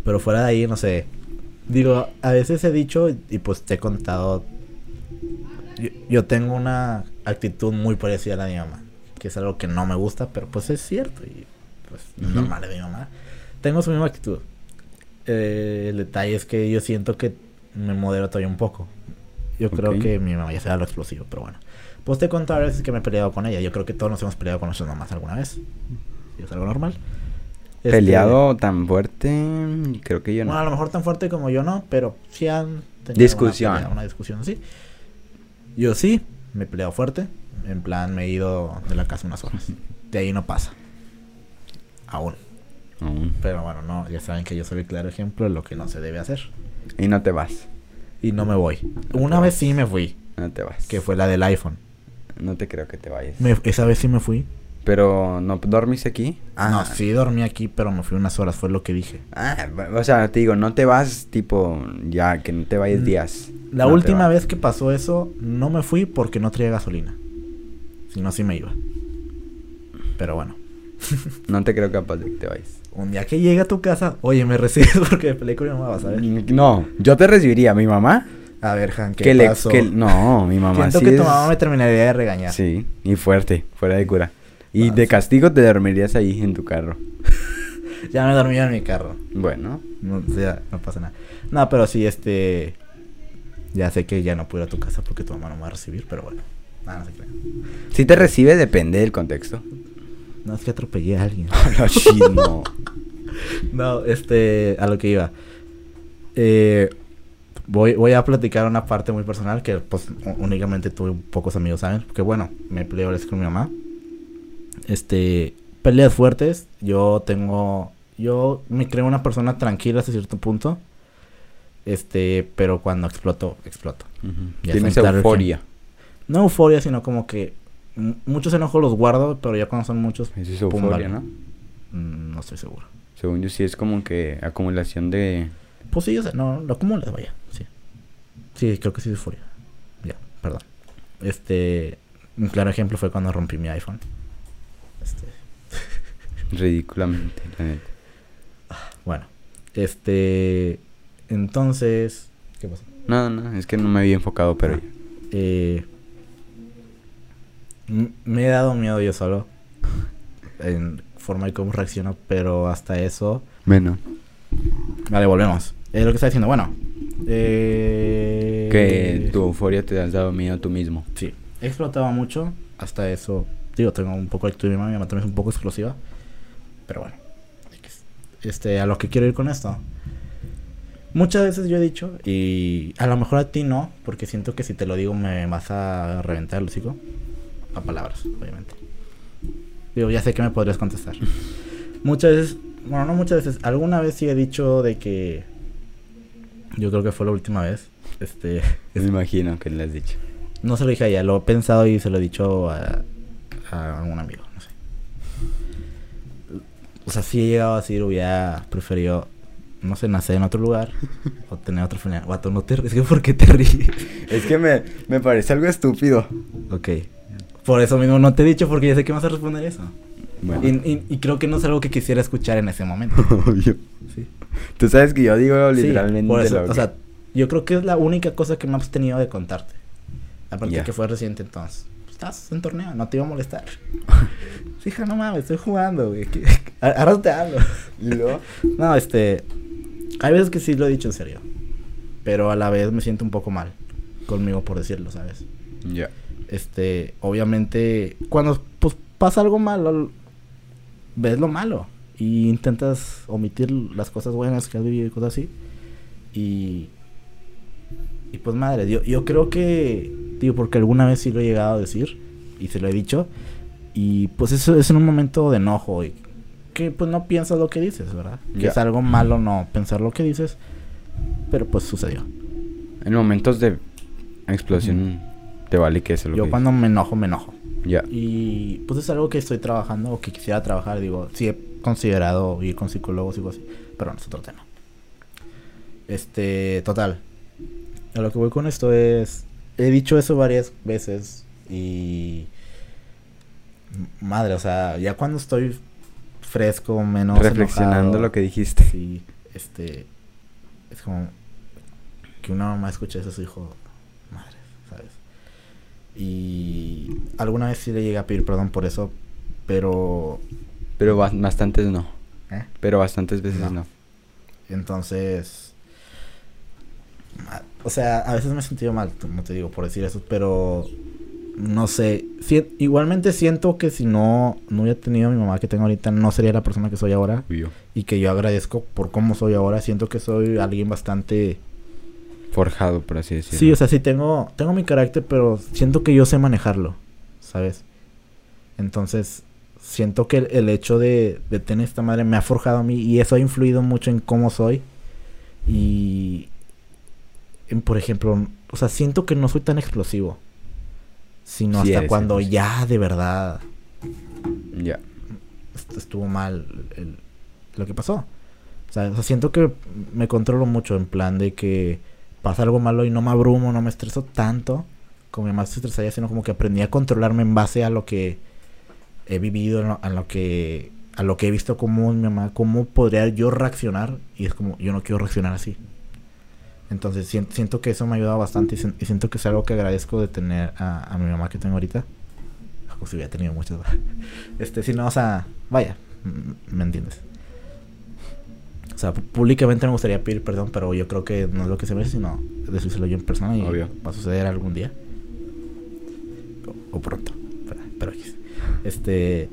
Pero fuera de ahí, no sé. Digo, a veces he dicho y pues te he contado. Yo, yo tengo una actitud muy parecida a la de mi mamá. Que es algo que no me gusta, pero pues es cierto. Y pues es Ujú. normal de mi mamá. Tengo su misma actitud. Eh, el detalle es que yo siento que me modero todavía un poco. Yo creo que mi mamá ya será lo explosivo, pero bueno. Pues te he contado a veces que me he peleado con ella. Yo creo que todos nos hemos peleado con nuestras mamás alguna vez. Y es algo normal. Este, Peleado tan fuerte, creo que yo no. bueno, a lo mejor tan fuerte como yo no, pero sí han tenido Discusión. Una, pelea, una discusión así. Yo sí, me he peleado fuerte. En plan, me he ido de la casa unas horas. De ahí no pasa. Aún. Aún. Pero bueno, no, ya saben que yo soy el claro ejemplo de lo que no se debe hacer. Y no te vas. Y no me voy. Una vez sí me fui, No te vas. que fue la del iPhone. No te creo que te vayas. Me- esa vez sí me fui. Pero, ¿no dormiste aquí? No, sí dormí aquí, pero me fui unas horas, fue lo que dije. Ah, o sea, te digo, no te vas tipo, ya, que no te vayas Mm, días. La No última vez que pasó eso, no me fui porque no traía gasolina. Si no, sí me iba. Pero bueno. No te creo capaz de que te vayas. Un día que llegue a tu casa, oye, me recibes porque me peleé con mi mamá, vas a ver. No, yo te recibiría. ¿Mi mamá? A ver, Han, ¿qué que le, pasó? que- no, mi mamá Siento sí que es- tu mamá me terminaría de regañar. Sí, y fuerte, fuera de cura. Y Ah, de sí. castigo te dormirías ahí en tu carro. Ya me dormía en mi carro. Bueno, No, o sea, no pasa nada. No, pero sí, este... Ya sé que ya no puedo ir a tu casa porque tu mamá no me va a recibir, pero bueno. Nada, no se crean. si te recibe depende del contexto. No, es que atropellé a alguien. No, este, a lo que iba. Eh, voy, voy a platicar una parte muy personal que pues únicamente tuve pocos amigos, ¿saben? Porque bueno, me peleé sí con mi mamá. Este, peleas fuertes. Yo tengo, yo me creo una persona tranquila hasta cierto punto. Este, pero cuando exploto, exploto. Tienes está claro euforia. No euforia, sino como que muchos enojos los guardo, pero ya cuando son muchos, Eso es euforia. ¿no? mm, no estoy seguro. Según yo sí es como que acumulación de... Pues sí, o sea, no, lo acumulas, vaya. Sí. Sí, creo que sí es euforia. Ya, perdón. Este, un claro ejemplo fue cuando rompí mi iPhone. Este, Ridículamente, la neta. bueno, este, entonces, ¿qué pasó? No, no, es que no me había enfocado, pero Ah. Eh, me he dado miedo yo solo en forma de cómo reacciono, pero hasta eso Bueno, Vale, volvemos. Es lo que está diciendo. Bueno. Eh... que tu euforia te has dado miedo tú mismo. Sí. He explotado mucho. Hasta eso. Digo, tengo un poco de actitud de mi mamá. Mi mamá también es un poco explosiva. Pero bueno. Este, a lo que quiero ir con esto. Muchas veces yo he dicho, y a lo mejor a ti no, porque siento que si te lo digo me vas a reventar el hocico. A palabras, obviamente. Digo, ya sé que me podrías contestar. Muchas veces, bueno, no muchas veces, alguna vez sí he dicho de que. Yo creo que fue la última vez. Este. Me imagino que le has dicho. No se lo dije a ella, lo he pensado y se lo he dicho a, a algún amigo, no sé. O sea, si he llegado a decir, hubiera preferido, no sé, nacer en otro lugar o tener otro final. Guato, no te ríes, que ¿por qué te ríes? Es que me, me parece algo estúpido. ok. Por eso mismo no te he dicho porque ya sé que vas a responder eso. Bueno. Y, y- y creo que no es algo que quisiera escuchar en ese momento. Obvio. Sí. Tú sabes que yo digo Sí, literalmente por eso, lo o sea, yo creo que es la única cosa que me he abstenido de contarte. Aparte Ya. que fue reciente entonces. Pues, Estás en torneo, no te iba a molestar. Sí, hija, no mames, estoy jugando, güey. ¿qué- a- Ahora te hablo. ¿Y luego? No, este. Hay veces que sí lo he dicho en serio. Pero a la vez me siento un poco mal conmigo por decirlo, ¿sabes? Ya. Este, obviamente, cuando pues, pasa algo malo, ves lo malo. Y intentas omitir las cosas buenas que has vivido y cosas así. Y. Y pues madre, yo, yo creo que. Digo, porque alguna vez sí lo he llegado a decir. Y se lo he dicho. Y pues eso es en un momento de enojo. Y que pues no piensas lo que dices, ¿verdad? Que es algo malo no pensar lo que dices. Pero pues sucedió. En momentos de explosión, te vale que eso lo Yo que cuando me enojo, me enojo. Ya. Y pues es algo que estoy trabajando o que quisiera trabajar. Digo, sí he considerado ir con psicólogos y cosas así, pero no es otro tema. Este, total. A lo que voy con esto es. He dicho eso varias veces y. Madre, o sea, ya cuando estoy fresco, menos. Reflexionando enojado, lo que dijiste. Sí, este. Es como. Que una mamá escuche eso a su hijo. Y. Alguna vez sí le llegué a pedir perdón por eso. Pero. Pero ba- bastantes no. ¿eh? Pero bastantes veces No. no. Entonces. O sea, a veces me he sentido mal, como te digo, por decir eso, pero. No sé. si- igualmente siento que si no, no hubiera tenido a mi mamá que tengo ahorita, no sería la persona que soy ahora. Y que yo agradezco por cómo soy ahora. Siento que soy alguien bastante. Forjado, por así decirlo. Sí, o sea, sí tengo, tengo mi carácter, pero siento que yo sé manejarlo, ¿sabes? Entonces, siento que el, el hecho de, de tener esta madre me ha forjado a mí y eso ha influido mucho en cómo soy. Y, en, por ejemplo, o sea, siento que no soy tan explosivo, sino Sí hasta cuando explosivo. ya de verdad Ya. est- estuvo mal el- lo que pasó. O sea, siento que me controlo mucho en plan de que pasa algo malo y no me abrumo, no me estreso tanto como mi mamá se estresaría, sino como que aprendí a controlarme en base a lo que he vivido, a lo que a lo que he visto como mi mamá, cómo podría yo reaccionar y es como yo no quiero reaccionar así. Entonces sien- siento que eso me ha ayudado bastante y, sien- y siento que es algo que agradezco de tener a, mi mamá que tengo ahorita. Como si hubiera tenido muchas. Este, si no, o sea, vaya, ¿me entiendes? O sea, públicamente me gustaría pedir perdón, pero yo creo que no es lo que se ve, sino decírselo yo en persona y Obvio. va a suceder algún día. O, o pronto, pero. Este.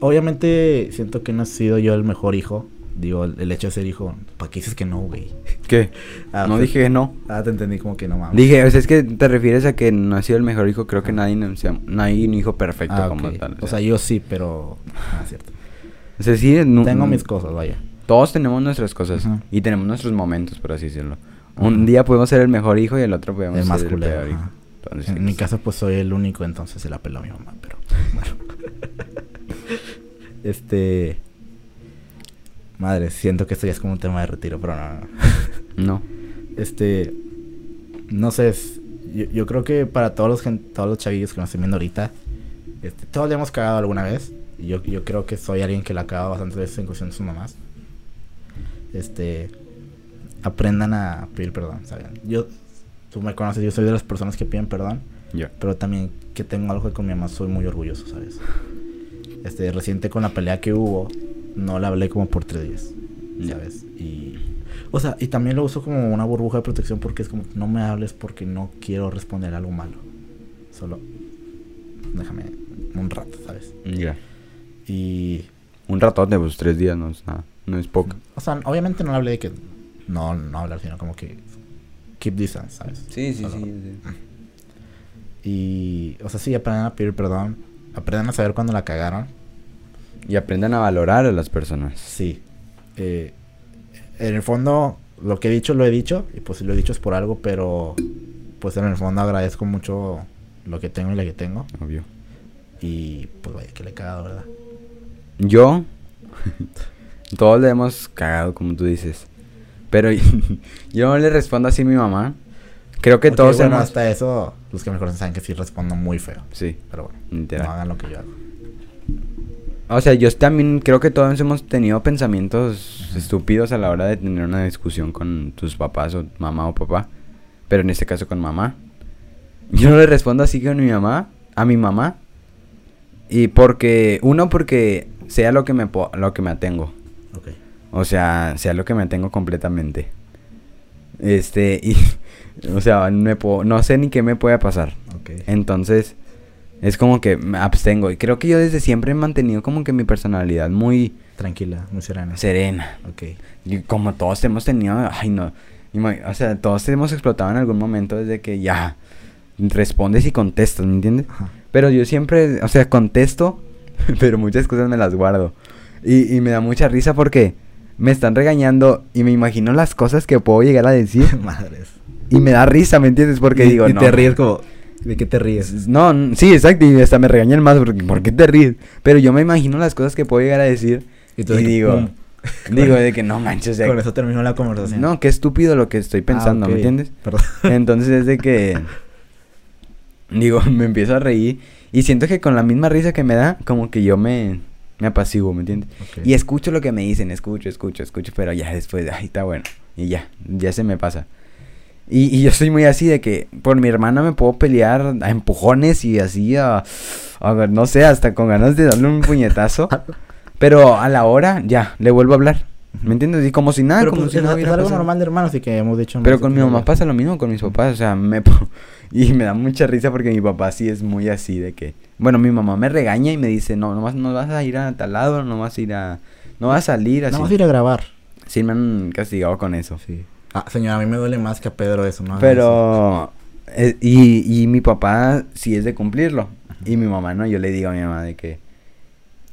Obviamente siento que no he sido yo el mejor hijo. Digo, el, el hecho de ser hijo. ¿Para qué dices que no, güey? ¿Qué? Ah, no pues- dije que no. Ah, te entendí como que no mames. Dije, o sea, es que te refieres a que no ha sido el mejor hijo. Creo que nadie, no, sea, no hay un hijo perfecto Ah, como tal. O sea, yo sí, pero. Ah, cierto. O sea, sí, no- Tengo mis cosas, vaya. Todos tenemos nuestras cosas y tenemos nuestros momentos, por así decirlo. Un día podemos ser el mejor hijo y el otro podemos El más ser el culero, peor hijo. Entonces, En mi caso, pues soy el único, entonces se la peló a mi mamá, pero bueno. este. Madre, siento que esto ya es como un tema de retiro, pero no, no. Este. No sé, es- yo, yo creo que para todos los, todos los chavillos que nos estén viendo ahorita, este, todos le hemos cagado alguna vez. Yo, yo creo que soy alguien que la ha cagado bastantes veces en cuestión de sus mamás. Este. Aprendan a pedir perdón, ¿saben? Yo, tú me conoces, yo soy de las personas que piden perdón. Ya. Pero también que tengo algo con mi mamá, soy muy orgulloso, ¿sabes? Este, reciente con la pelea que hubo, no la hablé como por tres días. ¿sabes? Y, o sea, y también lo uso como una burbuja de protección porque es como, no me hables porque no quiero responder algo malo. Solo, déjame un rato, ¿sabes? Ya. Y, Un ratote, pues tres días no es nada. No es poco. o sea, obviamente no le hablé de que, no, no hablar, sino como que, keep distance, ¿sabes? Sí, sí, Solo- sí. sí. Y, o sea, sí, aprendan a pedir perdón, aprendan a saber cuando la cagaron. Y aprendan a valorar a las personas. Sí. Eh, en el fondo, lo que he dicho, lo he dicho. Y pues si lo he dicho es por algo, pero pues en el fondo agradezco mucho lo que tengo y lo que tengo. Obvio. Y pues vaya que le he cagado, ¿verdad? Yo. todos le hemos cagado, como tú dices. Pero yo no le respondo así a mi mamá. Creo que Ok, todos bueno, hemos. hasta eso, los que me conocen saben que sí respondo muy feo. Sí, Pero bueno, literal. no hagan lo que yo hago. O sea, yo también creo que todos hemos tenido pensamientos estúpidos a la hora de tener una discusión con tus papás o mamá o papá. Pero en este caso con mamá. Yo no le respondo así con mi mamá, a mi mamá. Y porque, uno, porque sea lo que me, po- lo que me atengo. Ok. O sea, sea lo que me tengo completamente. Este, y, o sea, me puedo- no sé ni qué me puede pasar. Ok. Entonces, es como que me abstengo. Y creo que yo desde siempre he mantenido como que mi personalidad muy Tranquila, muy serena. serena. Ok. Y como todos hemos tenido, ay no, o sea, todos hemos explotado en algún momento desde que ya respondes y contestas, ¿me entiendes? Ajá. Pero yo siempre, o sea, contesto, pero muchas cosas me las guardo. Y, y me da mucha risa porque me están regañando y me imagino las cosas que puedo llegar a decir. Madres. y me da risa, ¿me entiendes? Porque y, digo, y no. te ríes como... ¿De qué te ríes? No, sí, exacto, y hasta me regañan más porque ¿por qué te ríes? Pero yo me imagino las cosas que puedo llegar a decir y, tú digo, digo de que no manches, o sea, Con eso terminó la conversación. no, qué estúpido lo que estoy pensando, Ah, ¿me entiendes? Perdón. Entonces es de que digo, me empiezo a reír y siento que con la misma risa que me da, como que yo me me apaciguo, ¿me entiendes? Y escucho lo que me dicen, escucho, escucho, escucho, pero ya después, ay, está bueno. Y ya, ya se me pasa. Y, y yo soy muy así de que por mi hermana me puedo pelear a empujones y así, a, a ver, no sé, hasta con ganas de darle un puñetazo. pero a la hora, ya, le vuelvo a hablar. ¿Me entiendes? Y como si nada, Pero como pues, si es, no es hubiera algo pasado. normal de hermanos y que hemos dicho... Pero con mi mamá pasa lo mismo con mis papás, o sea, me y me da mucha risa porque mi papá sí es muy así de que, bueno, mi mamá me regaña y me dice, "No, no vas, no vas a ir a tal lado, no vas a ir a no vas a salir así." No, vas a ir a grabar. Sí me han castigado con eso. Sí. Ah, señora, a mí me duele más que a Pedro eso, ¿no? Pero eh, y, y mi papá sí es de cumplirlo y mi mamá no, yo le digo a mi mamá de que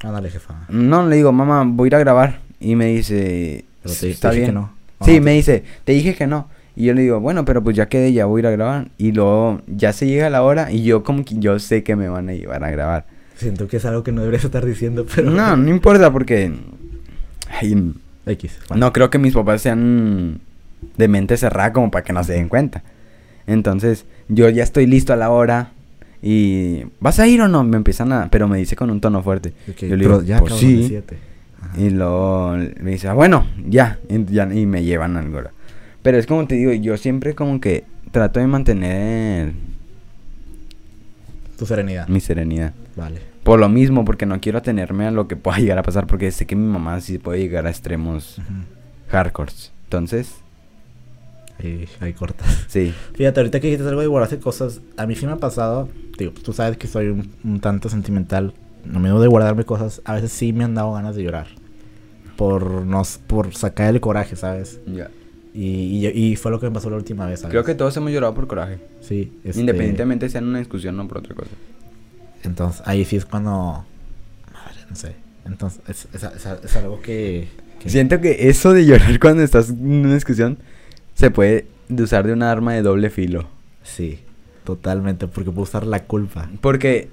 Ándale, jefa. no, le digo, "Mamá, voy a ir a grabar." Y me dice, Pero te, "Está te bien." que no. Sí, me dice, te dije que no. Y yo le digo, bueno, pero pues ya quedé, ya voy a ir a grabar. Y luego ya se llega la hora y yo como que yo sé que me van a llevar a grabar. Siento que es algo que no deberías estar diciendo, pero... No, no importa porque... ay, X. bueno. no creo que mis papás sean de mente cerrada como para que no se den cuenta. Entonces, yo ya estoy listo a la hora y... ¿Vas a ir o no? Me empiezan a... Pero me dice con un tono fuerte. Que, yo le digo, ya pues de sí. siete. Y luego me dice, ah, bueno, ya, y, ya, y me llevan al Gora. Pero es como te digo, yo siempre como que trato de mantener Tu serenidad. mi serenidad. Vale. Por lo mismo, porque no quiero atenerme a lo que pueda llegar a pasar, porque sé que mi mamá sí puede llegar a extremos Ujú. hardcores. Entonces, Ahí, ahí cortas. sí. Fíjate, ahorita que dijiste algo de guardarse cosas, a mí sí me ha pasado, digo, tú sabes que soy un, un tanto sentimental, no me de guardarme cosas, a veces sí me han dado ganas de llorar. Por, nos, por sacar el coraje, ¿sabes? Ya. Y, y, y fue lo que me pasó la última vez, ¿sabes? Creo que todos hemos llorado por coraje. Sí. este, Independientemente sea en una discusión o por otra cosa. Entonces, ahí sí es cuando... Madre, no sé. Entonces, es, es, es- es algo que... que- Siento que eso de llorar cuando estás en una discusión se puede de usar de un arma de doble filo. Sí, totalmente, porque puedo usar la culpa. Porque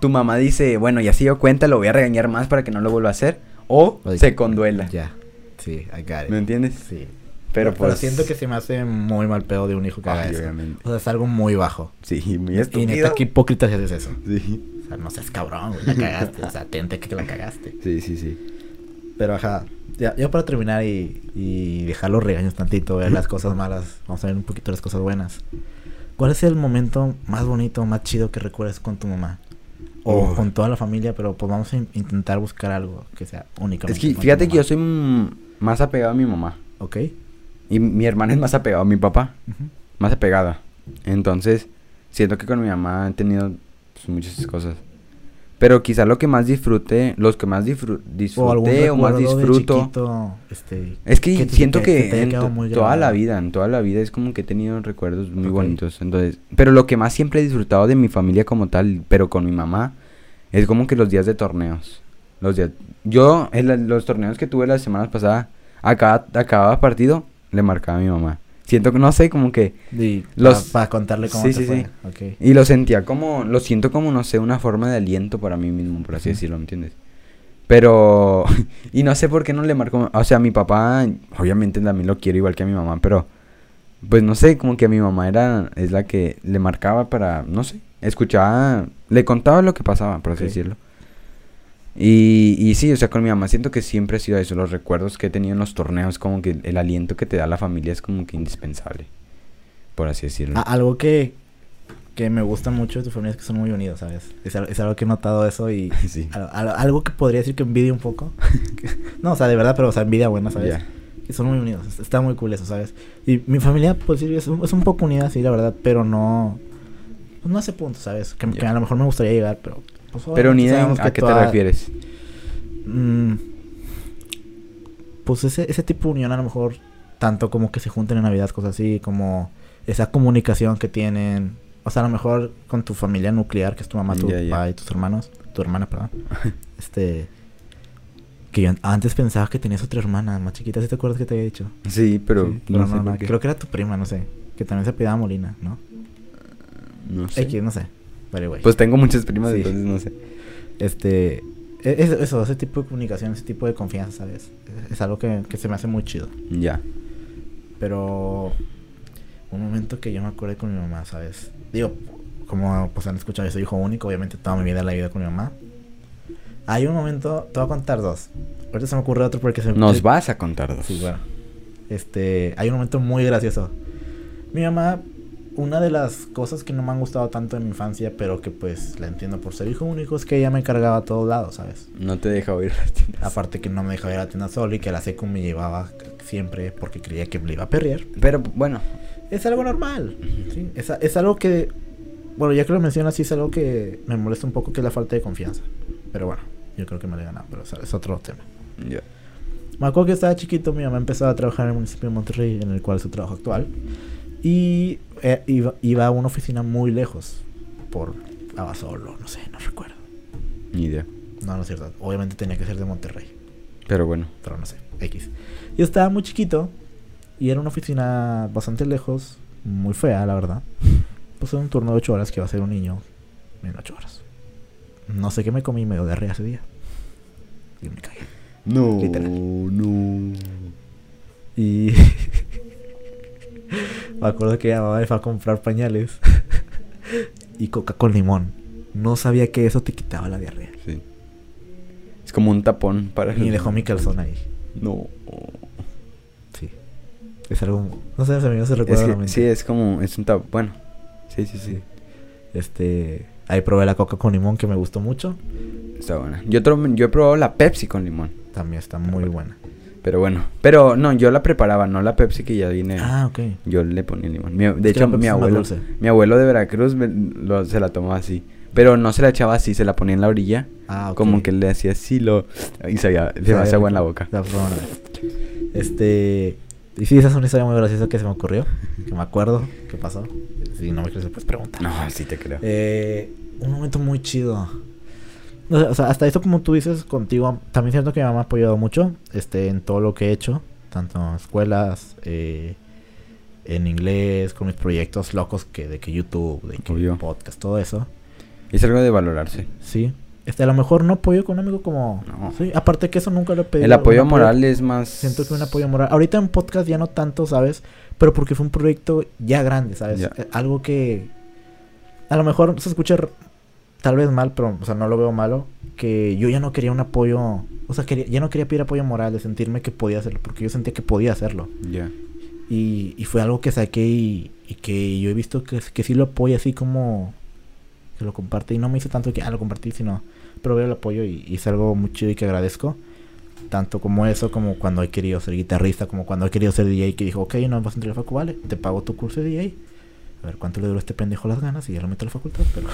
tu mamá dice, bueno, ya se dio cuenta, lo voy a regañar más para que no lo vuelva a hacer. O Oye, se conduela. Ya. Sí, I got it. ¿Me entiendes? Sí. Pero, Pero, pues... siento que se me hace muy mal pedo de un hijo que haga Ay, eso. obviamente. O sea, es algo muy bajo. Sí, muy Y estúpido. neta, qué hipócrita haces eso. Sí. O sea, no seas cabrón, güey, la cagaste. o sea, tente que la cagaste. Sí, sí, sí. Pero ajá, ya, ya para terminar y, y dejar los regaños tantito, ver las cosas malas, vamos a ver un poquito las cosas buenas. ¿Cuál es el momento más bonito, más chido que recuerdes con tu mamá? O con toda la familia, pero pues vamos a in- intentar buscar algo que sea único. Es que fíjate que yo soy más apegado a mi mamá. Ok. Y mi hermana es más apegado a mi papá. Más apegada. Entonces, siento que con mi mamá he tenido pues, muchas cosas. Pero quizá lo que más disfrute, los que más disfru- disfruté o, más disfruto. chiquito, este, Es que, que siento que- que, en toda la vida, en toda la vida es como que he tenido recuerdos muy bonitos. Entonces, pero lo que más siempre he disfrutado de mi familia como tal, pero con mi mamá, es como que los días de torneos. Los días, yo en la- los torneos que tuve las semanas pasadas, a cada, a cada partido le marcaba a mi mamá. Siento que no sé, como que y Los- para contarle cómo Sí, te sí, fue. sí. Y lo sentía como, lo siento como, no sé, una forma de aliento para mí mismo, por así decirlo, ¿me entiendes? Pero, y no sé por qué no le marcó, o sea, mi papá, obviamente también lo quiero igual que a mi mamá, pero, pues no sé, como que a mi mamá era, es la que le marcaba para, no sé, escuchaba, le contaba lo que pasaba, por así decirlo. Y, y sí, o sea, con mi mamá siento que siempre ha sido eso. Los recuerdos que he tenido en los torneos, como que el aliento que te da la familia es como que indispensable. Por así decirlo. A- algo que, que me gusta mucho de tu familia es que son muy unidos, ¿sabes? Es, es algo que he notado eso y sí. algo que podría decir que envidia un poco. no, o sea, de verdad, pero o sea, envidia buena, ¿sabes? Que son muy unidos. es- Está muy cool eso, ¿sabes? Y mi familia, pues sí, es un, es un poco unida, sí, la verdad, pero no... pues, no hace punto, ¿sabes? Que, que a lo mejor me gustaría llegar, pero... Pues, Pero ni sabemos a qué te refieres. Mm, pues ese, ese tipo de unión a lo mejor, tanto como que se junten en Navidad, cosas así, como esa comunicación que tienen. O sea, a lo mejor con tu familia nuclear, que es tu mamá, tu ya. papá y tus hermanos, tu hermana, perdón. este. Que yo an- antes pensaba que tenías otra hermana más chiquita, ¿sí te acuerdas que te había dicho? Sí, pero, Sí, no, pero sé no, qué. creo que era tu prima, no sé. Que también se apellidaba Molina, ¿no? No sé. X, no sé. Güey. Pues tengo muchas primas, Sí. entonces no sé. Este. e- es- Eso, ese tipo de comunicación, ese tipo de confianza, ¿sabes? Es- Es algo que, que se me hace muy chido. Ya. Pero un momento que yo me acuerdo con mi mamá, ¿sabes? Digo, como pues han escuchado, yo soy hijo único, obviamente toda mi vida la he vivido con mi mamá. Hay un momento, te voy a contar dos. Ahorita se me ocurre otro porque se me... Nos vas a contar dos. Sí, bueno. Este, hay un momento muy gracioso. Mi mamá, una de las cosas que no me han gustado tanto en mi infancia, pero que pues la entiendo por ser hijo único, es que ella me cargaba a todos lados, ¿sabes? No te deja oír las tiendas. Aparte que no me dejaba ir a la tienda solo y que a la secu me llevaba siempre porque creía que me iba a perrear. Pero bueno, Es algo normal. ¿sí? Es, a- es algo que, bueno, ya que lo mencionas, sí es algo que me molesta un poco, que es la falta de confianza. Pero bueno, yo creo que me le he ganado, pero o sea, es otro tema. ya. Me acuerdo que estaba chiquito, mi mamá empezó a trabajar en el municipio de Monterrey, en el cual es su trabajo actual. Y eh, iba, iba a una oficina muy lejos, por Abasolo, no sé, no recuerdo. Ni idea. No, no es cierto. Obviamente tenía que ser de Monterrey, Pero bueno. pero no sé, X. Yo estaba muy chiquito y era una oficina bastante lejos, muy fea, la verdad. Pues era un turno de 8 horas que iba a ser un niño en 8 horas. No sé qué me comí medio de ese día. Y me cagué. No, Literal. no. Y me acuerdo que mi mamá me fue a comprar pañales y coca con limón. No sabía que eso te quitaba la diarrea. Sí. Es como un tapón para Y dejó mi calzón ahí. No. Sí. Es algo. No sé, me se Es recuerda la que, sí, es como. Es un tapón. Bueno. Sí, sí, sí. Este. Ahí probé la coca con limón que me gustó mucho. Está buena. Yo, yo he probado la Pepsi con limón. También está muy buena. Pero bueno. Pero no, yo la preparaba, no la Pepsi que ya viene. Ah, ok. Yo le ponía limón. Mi- de que hecho, mi abuelo. Mi abuelo de Veracruz me- lo- se la tomaba así. Pero no se la echaba así, se la ponía en la orilla. Ah, ok. Como que le hacía así lo. Y sabía, se me hacía agua en la boca. La. Este. Y sí, esa es una historia muy graciosa que se me ocurrió. Que me acuerdo. ¿Qué pasó? Si no me crees, pues pregunta. No, sí te creo. Eh, un momento muy chido. O sea, hasta esto como tú dices contigo, también siento que mi mamá ha apoyado mucho este, en todo lo que he hecho, tanto en escuelas, eh, en inglés, con mis proyectos locos que de que YouTube, de que Obvio. podcast, todo eso. Es algo de valorarse. Sí. Este, a lo mejor no apoyo económico como... No. Sí, aparte que eso nunca lo he pedido. El apoyo moral es más. Siento que un apoyo moral. Ahorita en podcast ya no tanto, ¿sabes? Pero porque fue un proyecto ya grande, ¿sabes? Ya. Eh, Algo que a lo mejor se escucha tal vez mal, pero o sea, no lo veo malo. Que yo ya no quería un apoyo, o sea, quería, ya no quería pedir apoyo moral, de sentirme que podía hacerlo, porque yo sentía que podía hacerlo. Ya. Y, y fue algo que saqué y, y que yo he visto que, que sí lo apoya así como que lo comparte. Y no me hizo tanto que, ah, lo compartí, sino, pero veo el apoyo y, y es algo muy chido y que agradezco. Tanto como eso, como cuando he querido ser guitarrista, como cuando he querido ser DJ, que dijo, ok, no vas a entrar a la facu, vale, te pago tu curso de DJ. A ver cuánto le duró este pendejo las ganas y ya lo meto a la facultad, pero...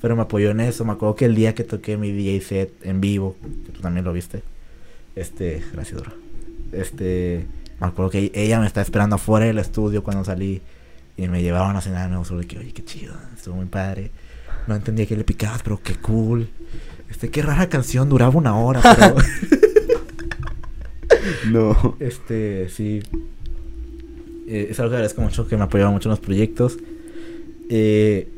pero me apoyó en eso. Me acuerdo que el día que toqué mi DJ set en vivo, que tú también lo viste, este, gracias, Dora. Este, me acuerdo que ella me estaba esperando afuera del estudio cuando salí y me llevaron a cenar. Me solo que, oye, qué chido, estuvo muy padre. No entendía que le picabas, pero qué cool. Este, qué rara canción, duraba una hora, pero. No. este, sí. Eh, es algo que agradezco mucho, que me apoyaba mucho en los proyectos. Eh,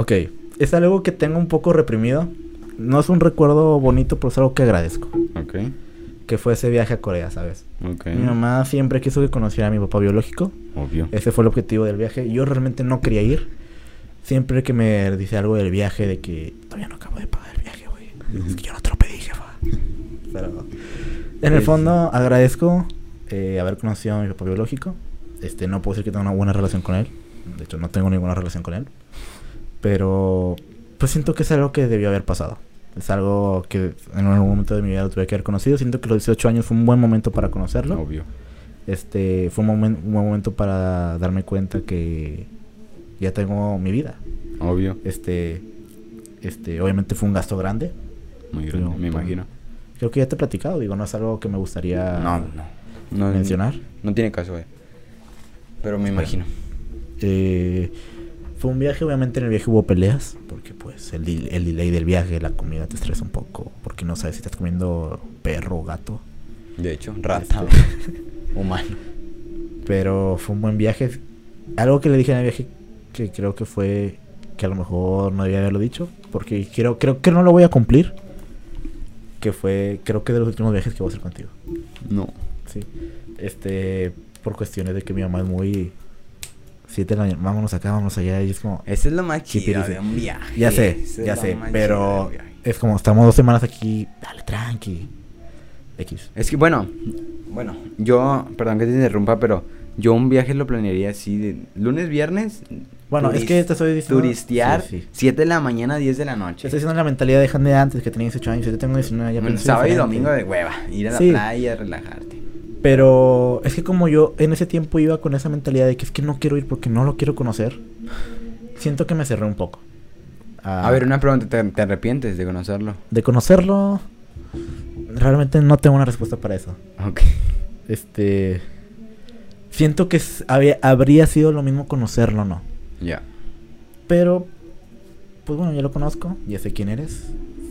ok, es algo que tengo un poco reprimido. No es un recuerdo bonito, pero es algo que agradezco. Ok. Que fue ese viaje a Corea, ¿sabes? Ok. Mi mamá siempre quiso que conociera a mi papá biológico. Obvio. Ese fue el objetivo del viaje. Yo realmente no quería ir. siempre que me dice algo del viaje, de que todavía no acabo de pagar el viaje, güey. Es que yo no te lo pedí, jefa. Pero en el fondo agradezco eh, haber conocido a mi papá biológico. Este, no puedo decir que tengo una buena relación con él. De hecho, no tengo ninguna relación con él. Pero pues siento que es algo que debió haber pasado. Es algo que en algún momento de mi vida lo tuve que haber conocido. Siento que los 18 años fue un buen momento para conocerlo. Obvio. Este, fue un, momen- un buen momento para darme cuenta que ya tengo mi vida. Obvio. Este, este, obviamente fue un gasto grande. Muy Pero, grande, me imagino. Creo que ya te he platicado, digo, no es algo que me gustaría No, no. no mencionar. No tiene caso, eh. Pero me imagino. Eh, fue un viaje, obviamente en el viaje hubo peleas, porque pues el, el delay del viaje, la comida te estresa un poco, porque no sabes si estás comiendo perro o gato. De hecho, rata. Este, Humano. Pero fue un buen viaje. Algo que le dije en el viaje que creo que fue que a lo mejor no debía haberlo dicho, porque creo, creo que no lo voy a cumplir. Que fue, creo que de los últimos viajes que voy a hacer contigo. No. Sí. Este, por cuestiones de que mi mamá es muy. Siete de la mañana, vámonos acá, vámonos allá. Y es como. Eso es lo más chido de un viaje. Ya sé, ya sé, pero es como estamos dos semanas aquí, dale tranqui. X. Es que bueno, bueno, yo, perdón que te interrumpa, pero yo un viaje lo planearía así de lunes, viernes. Bueno, es que te estoy diciendo. Turistear, Sí, sí. 7 de la mañana, 10 de la noche. estoy diciendo la mentalidad de de antes, que tenía 18 años, yo tengo 19, ya sábado y domingo de hueva, ir a la Sí. playa, relajarte. Pero es que como yo en ese tiempo iba con esa mentalidad de que es que no quiero ir porque no lo quiero conocer, siento que me cerré un poco. Ah, A ver, una pregunta, ¿te, te arrepientes de conocerlo? De conocerlo, realmente no tengo una respuesta para eso. Ok. Este... Siento que había- habría sido lo mismo conocerlo, ¿no? Ya. Pero, pues bueno, ya lo conozco, ya sé quién eres.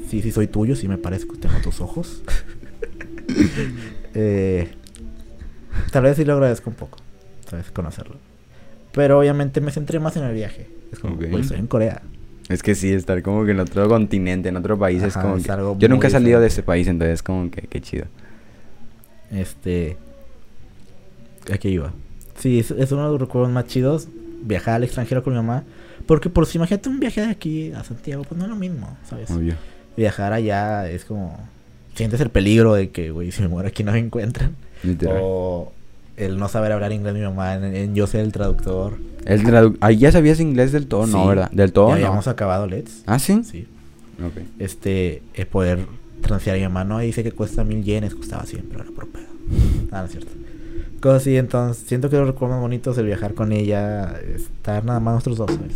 Sí, sí soy tuyo, sí me parezco, tengo tus ojos. eh, tal vez sí lo agradezco un poco, sabes, conocerlo. Pero obviamente me centré más en el viaje. Es como, Ok. güey, estoy en Corea. Es que sí, estar como que en otro continente, en otro país, es como es que... algo Yo nunca he salido de este país, entonces como que qué chido. Este. Aquí iba. Sí, es, es uno de los recuerdos más chidos. Viajar al extranjero con mi mamá. Porque, por si imagínate un viaje de aquí a Santiago, pues no es lo mismo, ¿sabes? Obvio. Viajar allá es como. Sientes el peligro de que, güey, si me muero aquí no me encuentran. Literal. O el no saber hablar inglés de mi mamá, en, en yo ser el traductor. El tradu- Ahí ya sabías inglés del todo, ¿no? ¿Verdad? Del todo, ya no. habíamos acabado Let's. ¿Ah, sí? Sí. Este, es poder transferir a mi mamá. No dice que cuesta mil yenes, costaba 100, pero era por pedo. Ah, no es cierto. Cosas así, entonces, siento que los recuerdos más bonitos el viajar con ella, estar nada más nosotros dos, ¿sabes?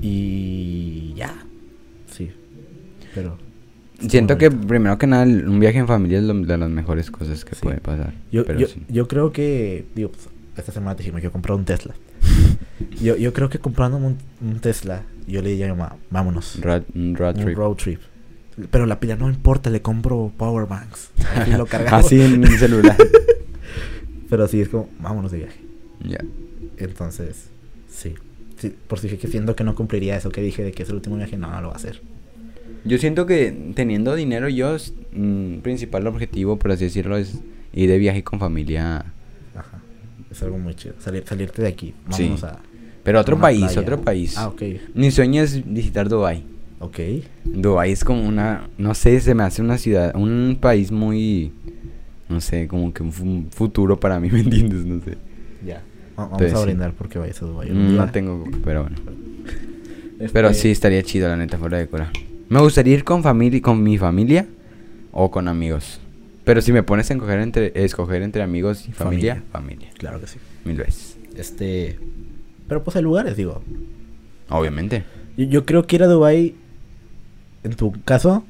Y ya. Sí. Pero. Siento que primero que nada un viaje en familia es lo- de las mejores cosas que Sí. puede pasar. Yo, Pero yo, sí. yo creo que, digo, pues, esta semana te dije, me quiero comprar un Tesla. yo, yo creo que comprándome un, un Tesla, yo le dije a mi mamá, vámonos. Road, un road un trip. road trip. Pero la pila no importa, le compro power banks. Aquí lo cargamos. Así en mi celular. Pero sí, es como, vámonos de viaje. ya. Entonces, sí. sí por si dije que siento que no cumpliría eso que dije de que es el último viaje, no, no lo va a hacer. Yo siento que teniendo dinero yo, s- mm, principal objetivo, por así decirlo, es ir de viaje con familia. Ajá. Es algo muy chido. Salir, salirte de aquí. Sí. Vámonos a. Pero otro país, playa. otro país. Ah, ok. Mi sueño es visitar Dubai. Ok. Dubai es como una, no sé, se me hace una ciudad, un país muy, no sé, como que un fu- futuro para mí, ¿me entiendes? No sé. Ya. Va- Vamos Entonces, a sí. brindar porque vayas a Mm, No día. tengo, pero bueno. Este, Pero sí estaría chido, la neta, fuera de cura. Me gustaría ir con familia, con mi familia o con amigos. Pero si me pones a escoger entre, escoger entre amigos y familia, familia. Claro que sí. Mil veces. Este. Pero pues hay lugares, digo. Obviamente. Yo, yo creo que ir a Dubai en tu caso,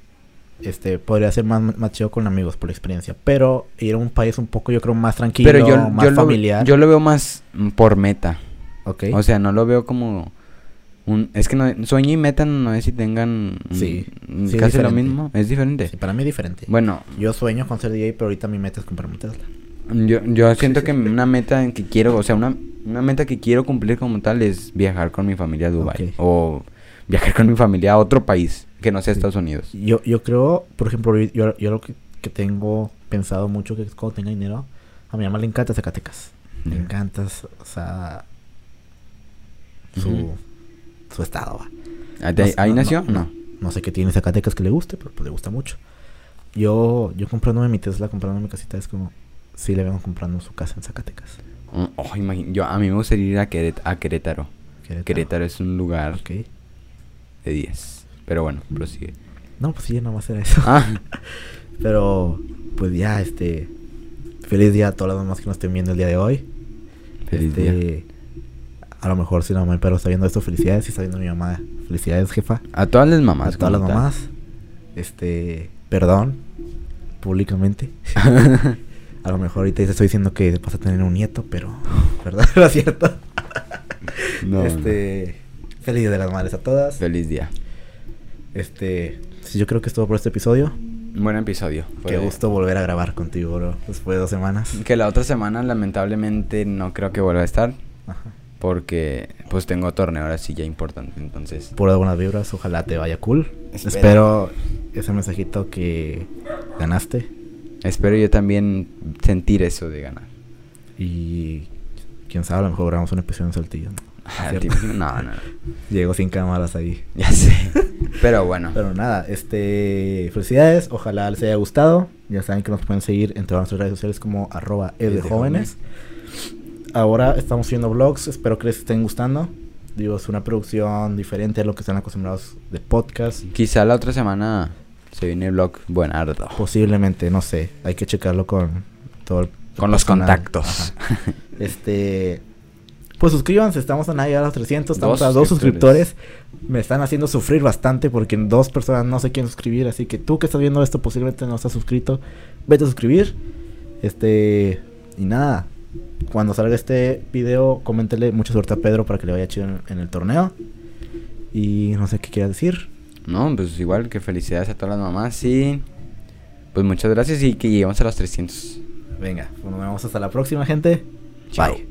este, podría ser más, más chido con amigos por la experiencia. Pero ir a un país un poco, yo creo, más tranquilo, Pero yo, más yo, lo, familiar. yo lo veo más mm, por meta. ok. O sea, no lo veo como un... Es que no, sueño y meta no es si tengan mm, Sí, mm, sí, casi lo mismo. Es diferente. Sí, para mí es diferente. Bueno, Yo sueño con ser DJ, pero ahorita mi meta es comprarme un Tesla. yo, yo siento que una meta en que quiero, o sea, una, una meta que quiero cumplir como tal es viajar con mi familia a Dubai. O viajar con mi familia a otro país que no sea Sí. Estados Unidos. Yo, yo creo, por ejemplo, yo, yo lo que, que tengo pensado mucho que cuando tenga dinero, a mi mamá le encanta Zacatecas. Le Ya. encanta, o sea, su. Su estado. ¿Ahí, No sé- ahí no- nació? no, No. No sé qué tiene Zacatecas que le guste, pero pues le gusta mucho. Yo, yo comprándome mi Tesla, comprándome mi casita, es como si le vengo comprando su casa en Zacatecas. Oh, oh, imagín- yo, a mí me gustaría ir a, Queret- a Querétaro. Querétaro es un lugar de 10. Pero bueno, prosigue. No, pues sí, nada más era eso. Ah, Pero, pues ya, este. Feliz día a todas las mamás que nos estén viendo el día de hoy. feliz Este, día. A lo mejor si la mamá pero está viendo esto, felicidades. Si está viendo mi mamá, felicidades, jefa. A todas las mamás. a todas las mamás. Este, perdón, públicamente. A lo mejor ahorita te estoy diciendo que vas a tener un nieto, pero, ¿verdad? ¿No es cierto? No, este, feliz día de las madres a todas. Feliz día. Este, sí, yo creo que es todo por este episodio. Buen episodio. Qué gusto volver a grabar contigo, bro. Después de dos semanas. Que la otra semana, lamentablemente, no creo que vuelva a estar. Ajá. Porque, pues, tengo torneo ahora sí ya importante. Entonces, Por algunas vibras, ojalá te vaya cool. Espero. Espero ese mensajito que ganaste. espero yo también sentir eso de ganar. Y quién sabe, a lo mejor grabamos un episodio en Saltillo. ¿no? Ah. No, no, sin cámaras ahí. Ya sé. Pero bueno. Pero nada, este felicidades, ojalá les haya gustado. Ya saben que nos pueden seguir en todas nuestras redes sociales como arroba es de Es de jóvenes. Ahora estamos subiendo vlogs, espero que les estén gustando. Digo, es una producción diferente a lo que están acostumbrados de podcast. Quizá la otra semana se viene el vlog buenardo. Posiblemente, no sé, hay que checarlo con todo el Con los personal. contactos. Ajá. Este, pues suscríbanse, estamos a nadie a los 300, estamos Dos a dos suscriptores. suscriptores. Me están haciendo sufrir bastante porque dos personas no se quieren suscribir, así que tú que estás viendo esto posiblemente no estás suscrito, vete a suscribir. Este, y nada, cuando salga este video, coméntele mucha suerte a Pedro para que le vaya chido en, en el torneo. Y no sé qué quieras decir. No, pues igual que felicidades a todas las mamás y pues muchas gracias y que lleguemos a los 300. Venga, pues nos vemos hasta la próxima, gente. Chao. Bye.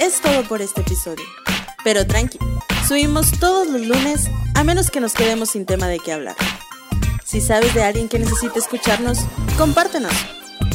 Es todo por este episodio. Pero tranqui, subimos todos los lunes a menos que nos quedemos sin tema de qué hablar. Si sabes de alguien que necesite escucharnos, compártenos.